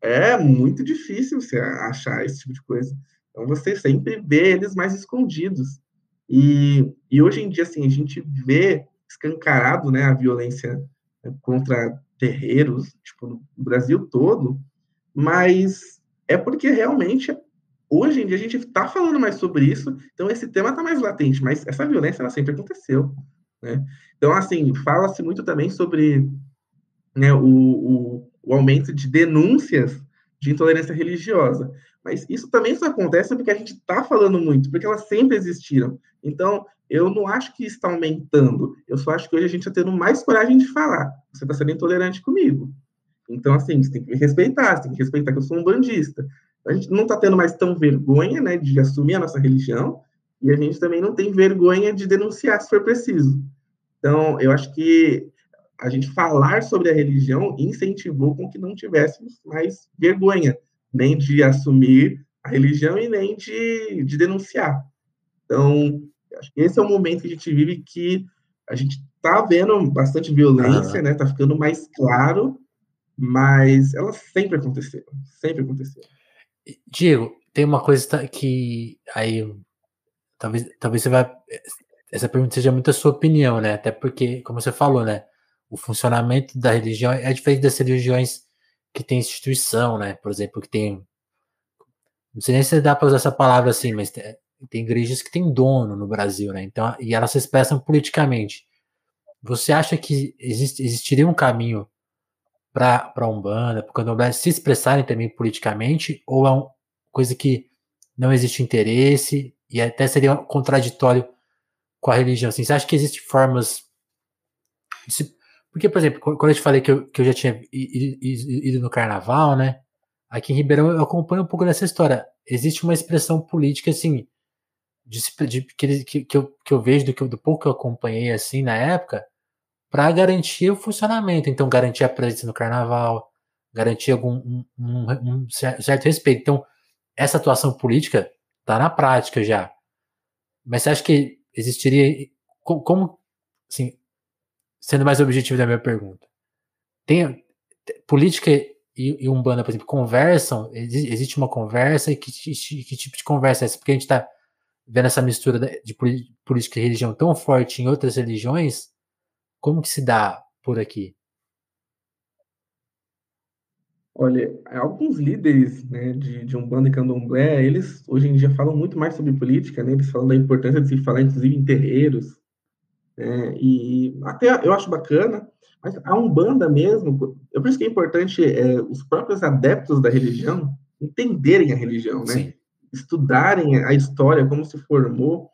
É muito difícil você achar esse tipo de coisa. Então você sempre vê eles mais escondidos. E, e hoje em dia, assim, a gente vê escancarado né, a violência contra terreiros, tipo, no Brasil todo, mas é porque realmente hoje em dia a gente está falando mais sobre isso, então esse tema está mais latente, mas essa violência ela sempre aconteceu. Né? Então, assim, fala-se muito também sobre né, o, o, o, aumento de denúncias de intolerância religiosa. Mas isso também só acontece porque a gente está falando muito, porque elas sempre existiram. Então, eu não acho que está aumentando. Eu só acho que hoje a gente está tendo mais coragem de falar. Você está sendo intolerante comigo. Então, assim, você tem que me respeitar, você tem que respeitar que eu sou um bandista. A gente não está tendo mais tão vergonha, né, de assumir a nossa religião, e a gente também não tem vergonha de denunciar se for preciso. Então, eu acho que a gente falar sobre a religião incentivou com que não tivéssemos mais vergonha nem de assumir a religião e nem de, de denunciar. Então, acho que esse é o momento que a gente vive que a gente está vendo bastante violência, uhum. né? Tá ficando mais claro, mas ela sempre aconteceu, sempre aconteceu. Diego, tem uma coisa que aí talvez talvez você vai essa pergunta seja muito a sua opinião, né? Até porque, como você falou, né? O funcionamento da religião é diferente das religiões que tem instituição, né? Por exemplo, que tem. Não sei nem se dá para usar essa palavra assim, mas tem, tem igrejas que têm dono no Brasil, né? Então, e elas se expressam politicamente. Você acha que existiria um caminho para a Umbanda, para o Candomblé se expressarem também politicamente, ou é uma coisa que não existe interesse e até seria contraditório com a religião? Assim, você acha que existem formas. Se... Porque, por exemplo, quando eu te falei que eu, que eu já tinha ido no carnaval, né? Aqui em Ribeirão eu acompanho um pouco dessa história. Existe uma expressão política, assim, de, de que, que, que, eu, que eu vejo do, que, do pouco que eu acompanhei, assim, na época, para garantir o funcionamento. Então, garantir a presença no carnaval, garantir algum um, um, um certo respeito. Então, essa atuação política está na prática já. Mas você acha que existiria como, assim, sendo mais objetivo da minha pergunta, tem política e, e umbanda, por exemplo, conversam? Existe uma conversa e que, que, tipo de conversa é essa? Porque a gente está vendo essa mistura de política e religião tão forte em outras religiões, como que se dá por aqui? Olha, alguns líderes né, de, de Umbanda e Candomblé, eles hoje em dia falam muito mais sobre política, né? Eles falam da importância de se falar, inclusive, em terreiros. Né, e até eu acho bacana, mas a Umbanda mesmo, eu penso que é importante é, os próprios adeptos da religião entenderem a religião, né? Sim. Estudarem a história, como se formou,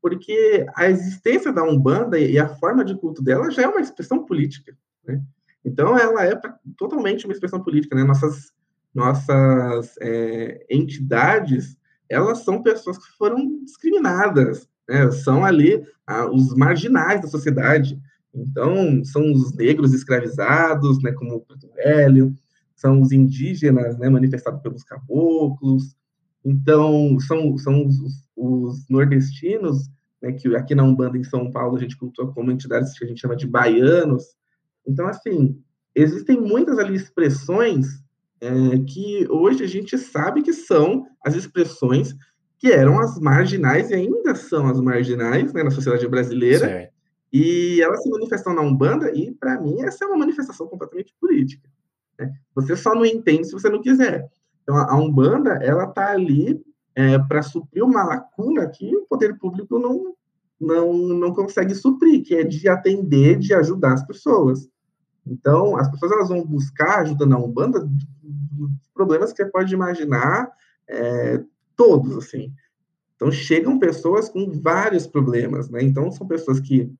porque a existência da Umbanda e a forma de culto dela já é uma expressão política, né? Então, ela é totalmente uma expressão política, né? Nossas, nossas é, entidades, elas são pessoas que foram discriminadas, né? São ali ah, os marginais da sociedade. Então, são os negros escravizados, né? Como o Preto Velho, são os indígenas, né? Manifestados pelos caboclos. Então, são, são os, os nordestinos, né? Que aqui na Umbanda, em São Paulo, a gente cultua como entidades que a gente chama de baianos, então, assim, existem muitas ali expressões é, que hoje a gente sabe que são as expressões que eram as marginais e ainda são as marginais né, na sociedade brasileira. Certo. E elas se manifestam na Umbanda, e para mim essa é uma manifestação completamente política. Né? Você só não entende se você não quiser. Então a Umbanda ela está ali é, para suprir uma lacuna que o poder público não, não, não consegue suprir, que é de atender, de ajudar as pessoas. Então, as pessoas elas vão buscar ajuda na Umbanda problemas que você pode imaginar, é, todos, assim. Então, chegam pessoas com vários problemas, né? Então, são pessoas que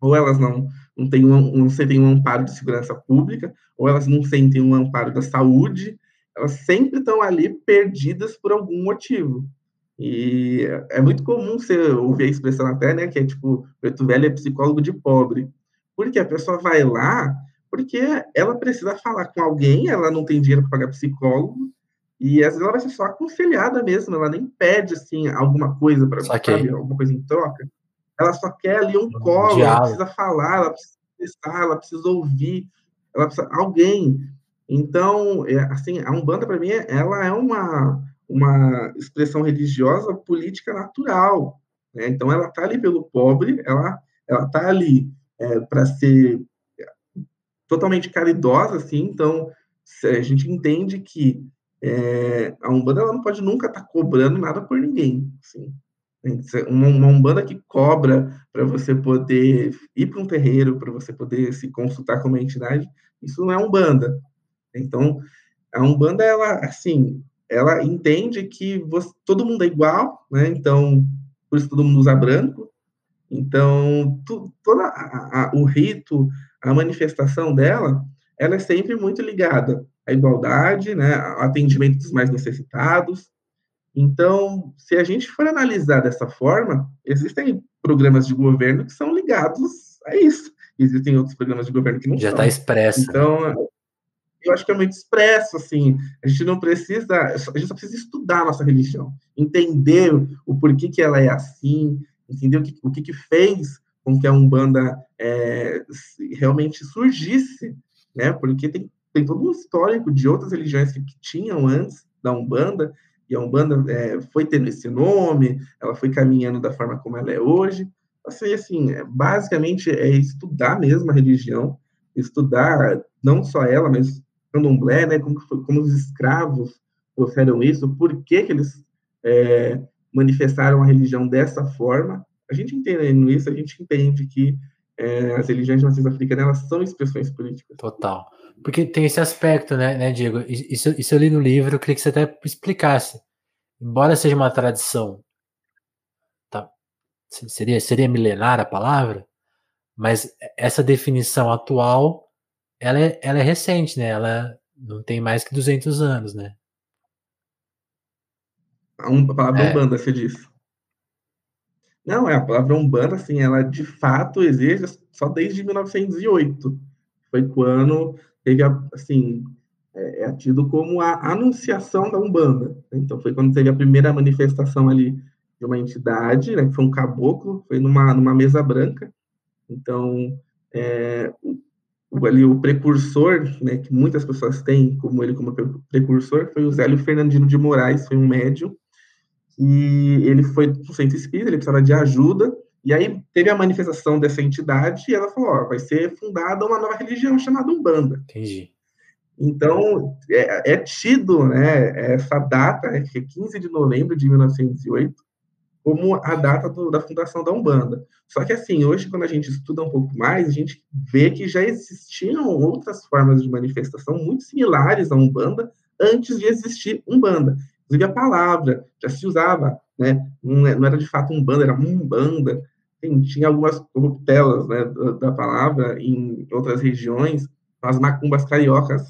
ou elas não, não, têm um, não sentem um amparo de segurança pública, ou elas não sentem um amparo da saúde, elas sempre estão ali perdidas por algum motivo. E é muito comum você ouvir a expressão até, né, que é tipo, preto velho é psicólogo de pobre. Porque a pessoa vai lá porque ela precisa falar com alguém, ela não tem dinheiro para pagar psicólogo, e às vezes ela vai ser só aconselhada mesmo, ela nem pede assim alguma coisa para sabe, alguma coisa em troca. Ela só quer ali um colo, ela precisa falar, ela precisa pensar, ela precisa ouvir, ela precisa alguém. Então, é, assim, a Umbanda para mim, ela é uma uma expressão religiosa política natural, né? Então ela tá ali pelo pobre, ela ela tá ali é, para ser totalmente caridosa, assim, então a gente entende que é, a Umbanda ela não pode nunca estar tá cobrando nada por ninguém, assim. Uma, uma Umbanda que cobra para você poder ir para um terreiro, para você poder se consultar com uma entidade, isso não é Umbanda. Então, a Umbanda, ela, assim, ela entende que você, todo mundo é igual, né? Então, por isso todo mundo usa branco, então, tu, todo o rito, a manifestação dela, ela é sempre muito ligada à igualdade, né, ao atendimento dos mais necessitados. Então, se a gente for analisar dessa forma, existem programas de governo que são ligados a isso. Existem outros programas de governo que não. Já está expresso. Então, eu acho que é muito expresso, assim, a gente não precisa, a gente só precisa estudar a nossa religião, entender o porquê que ela é assim, entender o que, o que, que fez com que a Umbanda é, realmente surgisse, né, porque tem, tem todo um histórico de outras religiões que, que tinham antes da Umbanda, e a Umbanda é, foi tendo esse nome, ela foi caminhando da forma como ela é hoje, assim, assim é, basicamente é estudar mesmo a religião, estudar não só ela, mas candomblé, né, como, como os escravos trouxeram isso, por que, que eles é, manifestaram a religião dessa forma. A gente entendendo isso, a gente entende que é, as religiões de matriz africana elas são expressões políticas. Total. Porque tem esse aspecto, né, né, Diego? Isso, isso eu li no livro, eu queria que você até explicasse. Embora seja uma tradição, tá? seria, seria milenar a palavra, mas essa definição atual ela é, ela é recente, né? Ela não tem mais que 200 anos, né? A, um, a palavra é. Umbanda, você disse. Não, é a palavra Umbanda, assim, ela de fato existe só desde 1908. Foi quando teve, assim, é, é tido como a anunciação da Umbanda. Então, foi quando teve a primeira manifestação ali de uma entidade, né, que foi um caboclo, foi numa, numa mesa branca. Então, é, ali o precursor, né, que muitas pessoas têm como ele como precursor, foi o Zélio Fernandino de Moraes, foi um médium, e ele foi para o centro espírita, ele precisava de ajuda, e aí teve a manifestação dessa entidade, e ela falou, ó, vai ser fundada uma nova religião chamada Umbanda. Entendi. Então, é, é tido, né, essa data, que é 15 de novembro de 1908, como a data do, da fundação da Umbanda. Só que, assim, hoje, quando a gente estuda um pouco mais, a gente vê que já existiam outras formas de manifestação muito similares à Umbanda antes de existir Umbanda. Inclusive, a palavra já se usava, né? Não, é, era de fato Umbanda, era Umbanda. Tem, tinha algumas corruptelas né, da, palavra em outras regiões, as macumbas cariocas,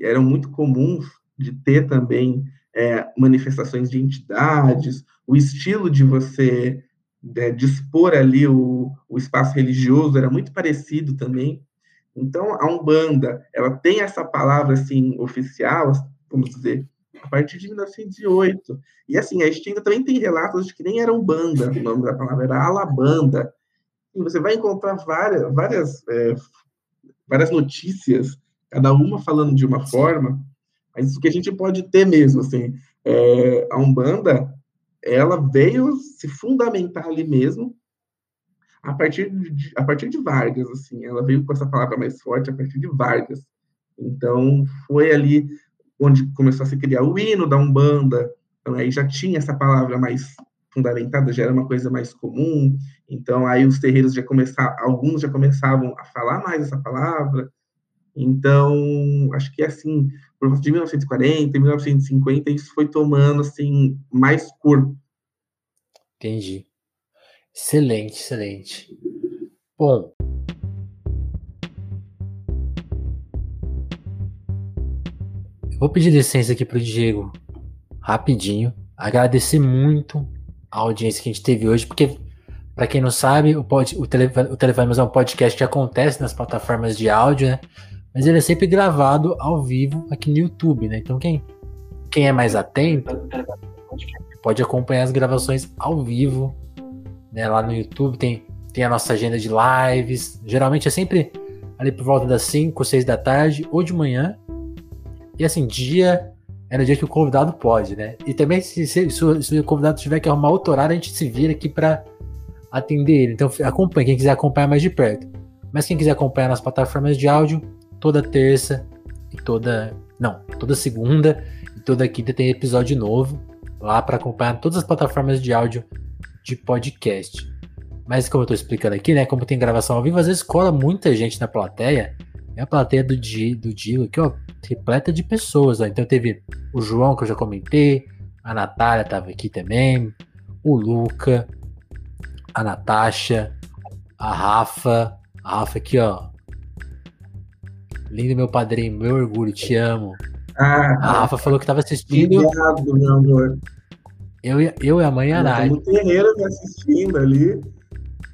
eram muito comuns de ter também é, manifestações de entidades, o estilo de você é, dispor ali o, o espaço religioso era muito parecido também. Então, a Umbanda, ela tem essa palavra, assim, oficial, vamos dizer, a partir de 1908. E, assim, a gente ainda também tem relatos de que nem era Umbanda, o nome da palavra era Alabanda. E você vai encontrar várias, várias, é, várias notícias, cada uma falando de uma forma, mas o que a gente pode ter mesmo, assim, é, a Umbanda, ela veio se fundamentar ali mesmo a partir de, a partir de Vargas, assim, ela veio com essa palavra mais forte a partir de Vargas. Então, foi ali onde começou a se criar o hino da Umbanda, então aí já tinha essa palavra mais fundamentada, já era uma coisa mais comum, então aí os terreiros já começaram, alguns já começavam a falar mais essa palavra, então, acho que assim, por volta de 1940, 1950, isso foi tomando assim mais corpo. Entendi. Excelente, excelente. Bom, vou pedir licença aqui para o Diego, rapidinho, agradecer muito a audiência que a gente teve hoje, porque para quem não sabe, o, pod, o, Tele, o é um podcast que acontece nas plataformas de áudio, né? mas ele é sempre gravado ao vivo aqui no YouTube, né? Então quem, quem é mais atento pode acompanhar as gravações ao vivo, né? Lá no YouTube tem, tem a nossa agenda de lives. Geralmente é sempre ali por volta das 5 ou 6 da tarde ou de manhã. E assim, dia é no dia que o convidado pode, né? E também se, se, se, se o convidado tiver que arrumar outro horário, a gente se vira aqui para atender ele. Então acompanhe, quem quiser acompanhar mais de perto. Mas quem quiser acompanhar nas plataformas de áudio, toda terça e toda. Não, toda segunda e toda quinta tem episódio novo lá para acompanhar todas as plataformas de áudio de podcast. Mas como eu tô explicando aqui, né? Como tem gravação ao vivo, às vezes cola muita gente na plateia. É a plateia do Di, do Digo aqui, ó, repleta de pessoas. Ó. Então teve o João, que eu já comentei, a Natália tava aqui também, o Luca, a Natasha, a Rafa, a Rafa aqui, ó, Lindo meu padrinho, meu orgulho, te amo. Ah, a Rafa falou que tava assistindo. Obrigado, meu amor. Eu, eu e a mãe Arai. No terreiro me assistindo ali.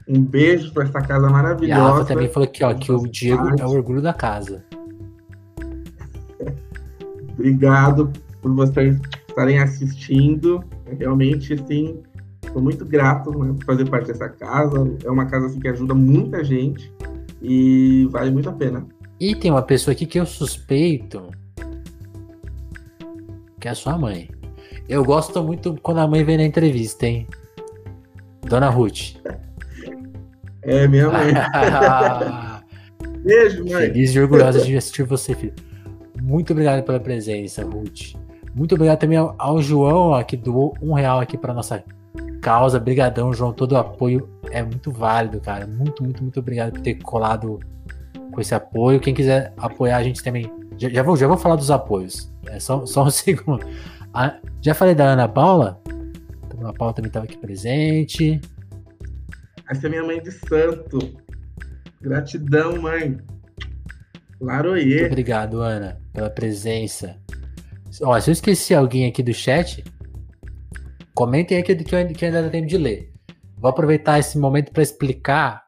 Um beijo para essa casa maravilhosa. E a Rafa também falou aqui, ó, que o Diego é o orgulho da casa. Obrigado por vocês estarem assistindo. Realmente, sim, estou muito grato né, por fazer parte dessa casa. É uma casa assim, que ajuda muita gente e vale muito a pena. E tem uma pessoa aqui que eu suspeito que é a sua mãe. Eu gosto muito quando a mãe vem na entrevista, hein? Dona Ruth. É, minha mãe. Beijo, mãe. Feliz e orgulhosa de assistir você, filho. Muito obrigado pela presença, Ruth. Muito obrigado também ao, ao João, que doou um real aqui para nossa causa. Brigadão, João. Todo o apoio é muito válido, cara. Muito, muito, muito obrigado por ter colado com esse apoio. Quem quiser apoiar a gente também. Já, já vou, já vou falar dos apoios. É só, só um segundo. Ah, já falei da Ana Paula? A Ana Paula também estava aqui presente. Essa é minha mãe de santo. Gratidão, mãe. Laroie. Muito obrigado, Ana, pela presença. Ó, se eu esqueci alguém aqui do chat, comentem aí que, eu, que ainda dá tempo de ler. Vou aproveitar esse momento para explicar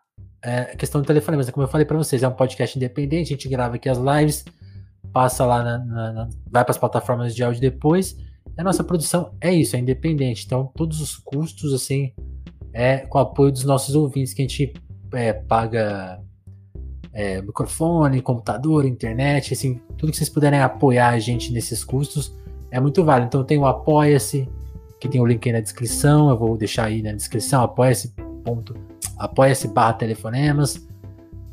é, a questão do telefone, mas como eu falei para vocês, é um podcast independente, a gente grava aqui as lives, passa lá, na, na, na vai para as plataformas de áudio depois. A nossa produção é isso, é independente. Então, todos os custos, assim, é com o apoio dos nossos ouvintes que a gente é, paga é, microfone, computador, internet, assim, tudo que vocês puderem apoiar a gente nesses custos é muito válido. Então tem o Apoia-se, que tem o link aí na descrição, eu vou deixar aí na descrição, apoia-se ponto, apoia-se barra telefonemas.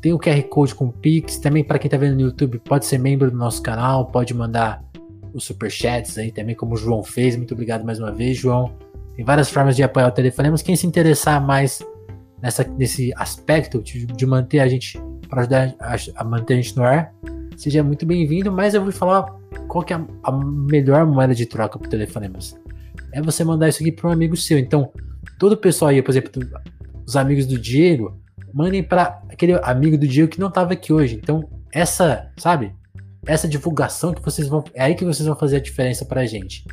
Tem o QR Code com Pix, também para quem está vendo no YouTube, pode ser membro do nosso canal, pode mandar os superchats aí também, como o João fez. Muito obrigado mais uma vez, João. Tem várias formas de apoiar o Telefonemas. Quem se interessar mais nessa, nesse aspecto de, de manter a gente para ajudar a, a, manter a gente no ar, seja muito bem-vindo. Mas eu vou falar qual que é a, a melhor moeda de troca para telefonemas. É você mandar isso aqui para um amigo seu. Então, todo o pessoal aí, por exemplo, os amigos do Diego, mandem para aquele amigo do Diego que não estava aqui hoje. Então, essa, sabe? Essa divulgação que vocês vão. É aí que vocês vão fazer a diferença pra gente.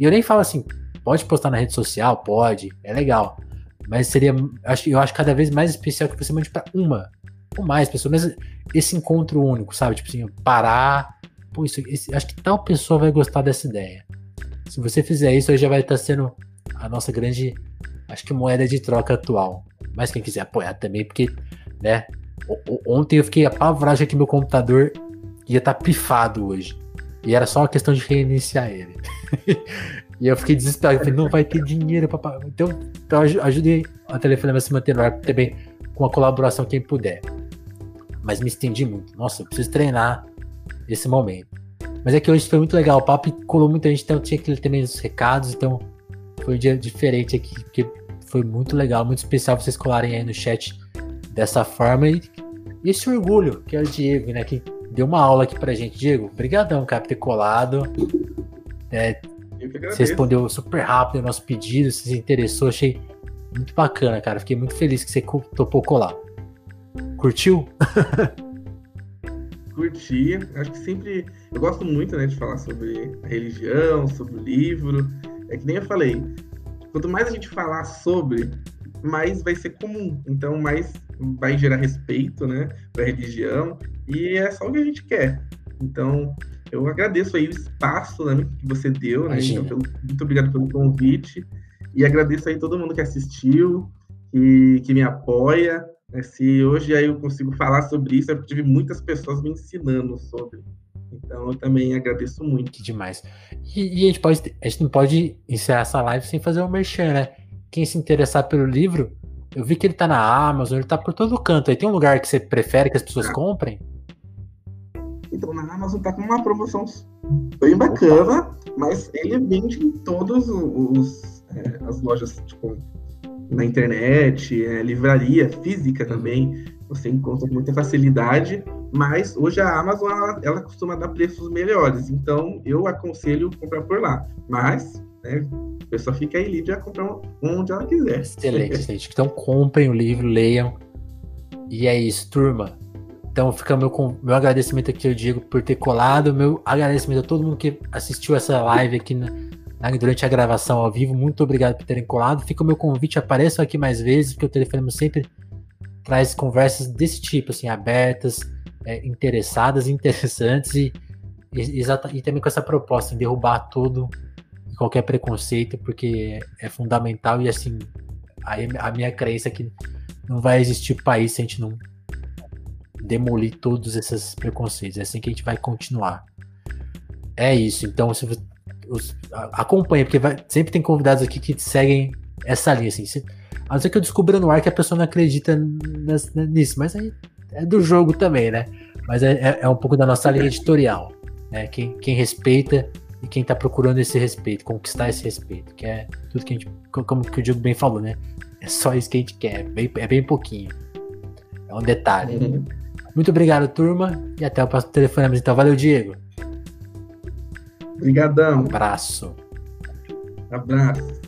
E eu nem falo assim, pode postar na rede social, pode, é legal. Mas seria. Eu acho cada vez mais especial que você mande para uma ou mais pessoas, mas esse encontro único, sabe? Tipo assim, parar. Pô, isso, esse, acho que tal pessoa vai gostar dessa ideia. Se você fizer isso, aí já vai estar sendo a nossa grande, acho que moeda de troca atual. Mas quem quiser apoiar também, porque, né? Ontem eu fiquei apavorado que meu computador ia estar tá pifado hoje. E era só uma questão de reiniciar ele. e eu fiquei desesperado. falei, não vai ter dinheiro para Então, então ajude a telefone a se manter no ar também com a colaboração quem puder mas me estendi muito. Nossa, eu preciso treinar esse momento. Mas é que hoje foi muito legal, o papo colou muita gente, então tinha que ler também os recados, então foi um dia diferente aqui, porque foi muito legal, muito especial vocês colarem aí no chat dessa forma e, esse orgulho, que é o Diego, né, que deu uma aula aqui pra gente. Diego, obrigadão, cara, por ter colado. É, você respondeu super rápido o nosso pedido, você se interessou, achei muito bacana, cara. Fiquei muito feliz que você topou colar. Curtiu? Curti. Acho que sempre. Eu gosto muito né, de falar sobre a religião, sobre o livro. É que nem eu falei. Quanto mais a gente falar sobre, mais vai ser comum. Então, mais vai gerar respeito né, para a religião. E é só o que a gente quer. Então, eu agradeço aí o espaço né, que você deu. Né? Então, pelo, muito obrigado pelo convite. E agradeço aí todo mundo que assistiu, que, que me apoia. É, se hoje aí eu consigo falar sobre isso, é porque tive muitas pessoas me ensinando sobre. Então eu também agradeço muito. Que demais. E, e, a, gente pode, a gente não pode encerrar essa live sem fazer um merchan, né? Quem se interessar pelo livro, eu vi que ele tá na Amazon, ele tá por todo canto. Aí tem um lugar que você prefere que as pessoas ah. comprem? Então na Amazon tá com uma promoção bem bacana, mas ele vende em todas os, é, as lojas, tipo, na internet, é, livraria física também, você encontra com muita facilidade, mas hoje a Amazon ela, ela, costuma dar preços melhores, então eu aconselho comprar por lá. Mas, né, a pessoa fica aí livre a comprar onde ela quiser. Excelente, gente. Então comprem o livro, leiam. E é isso, turma. Então fica meu, meu agradecimento aqui ao Diego por ter colado, meu agradecimento a todo mundo que assistiu essa live aqui na, né, durante a gravação ao vivo. Muito obrigado por terem colado. Fica o meu convite, apareçam aqui mais vezes, porque o telefone sempre traz conversas desse tipo, assim, abertas, é, interessadas, interessantes e exata, e também com essa proposta em derrubar tudo qualquer preconceito, porque é fundamental e assim, a, a minha crença é que não vai existir país se a gente não demolir todos esses preconceitos. É assim que a gente vai continuar. É isso. Então, se você, acompanha, porque vai, sempre tem convidados aqui que seguem essa linha. Assim, se, a não ser que eu descubra no ar que a pessoa não acredita nisso, mas aí é do jogo também, né? Mas é, é, é um pouco da nossa linha editorial. Né? Quem, quem respeita e quem tá procurando esse respeito, conquistar esse respeito, que é tudo que a gente, como que o Diego bem falou, né? É só isso que a gente quer, é bem, é bem pouquinho. É um detalhe. Uhum. Muito obrigado, turma, e até o próximo telefonema. Então, valeu, Diego. Obrigadão. Um abraço. Abraço.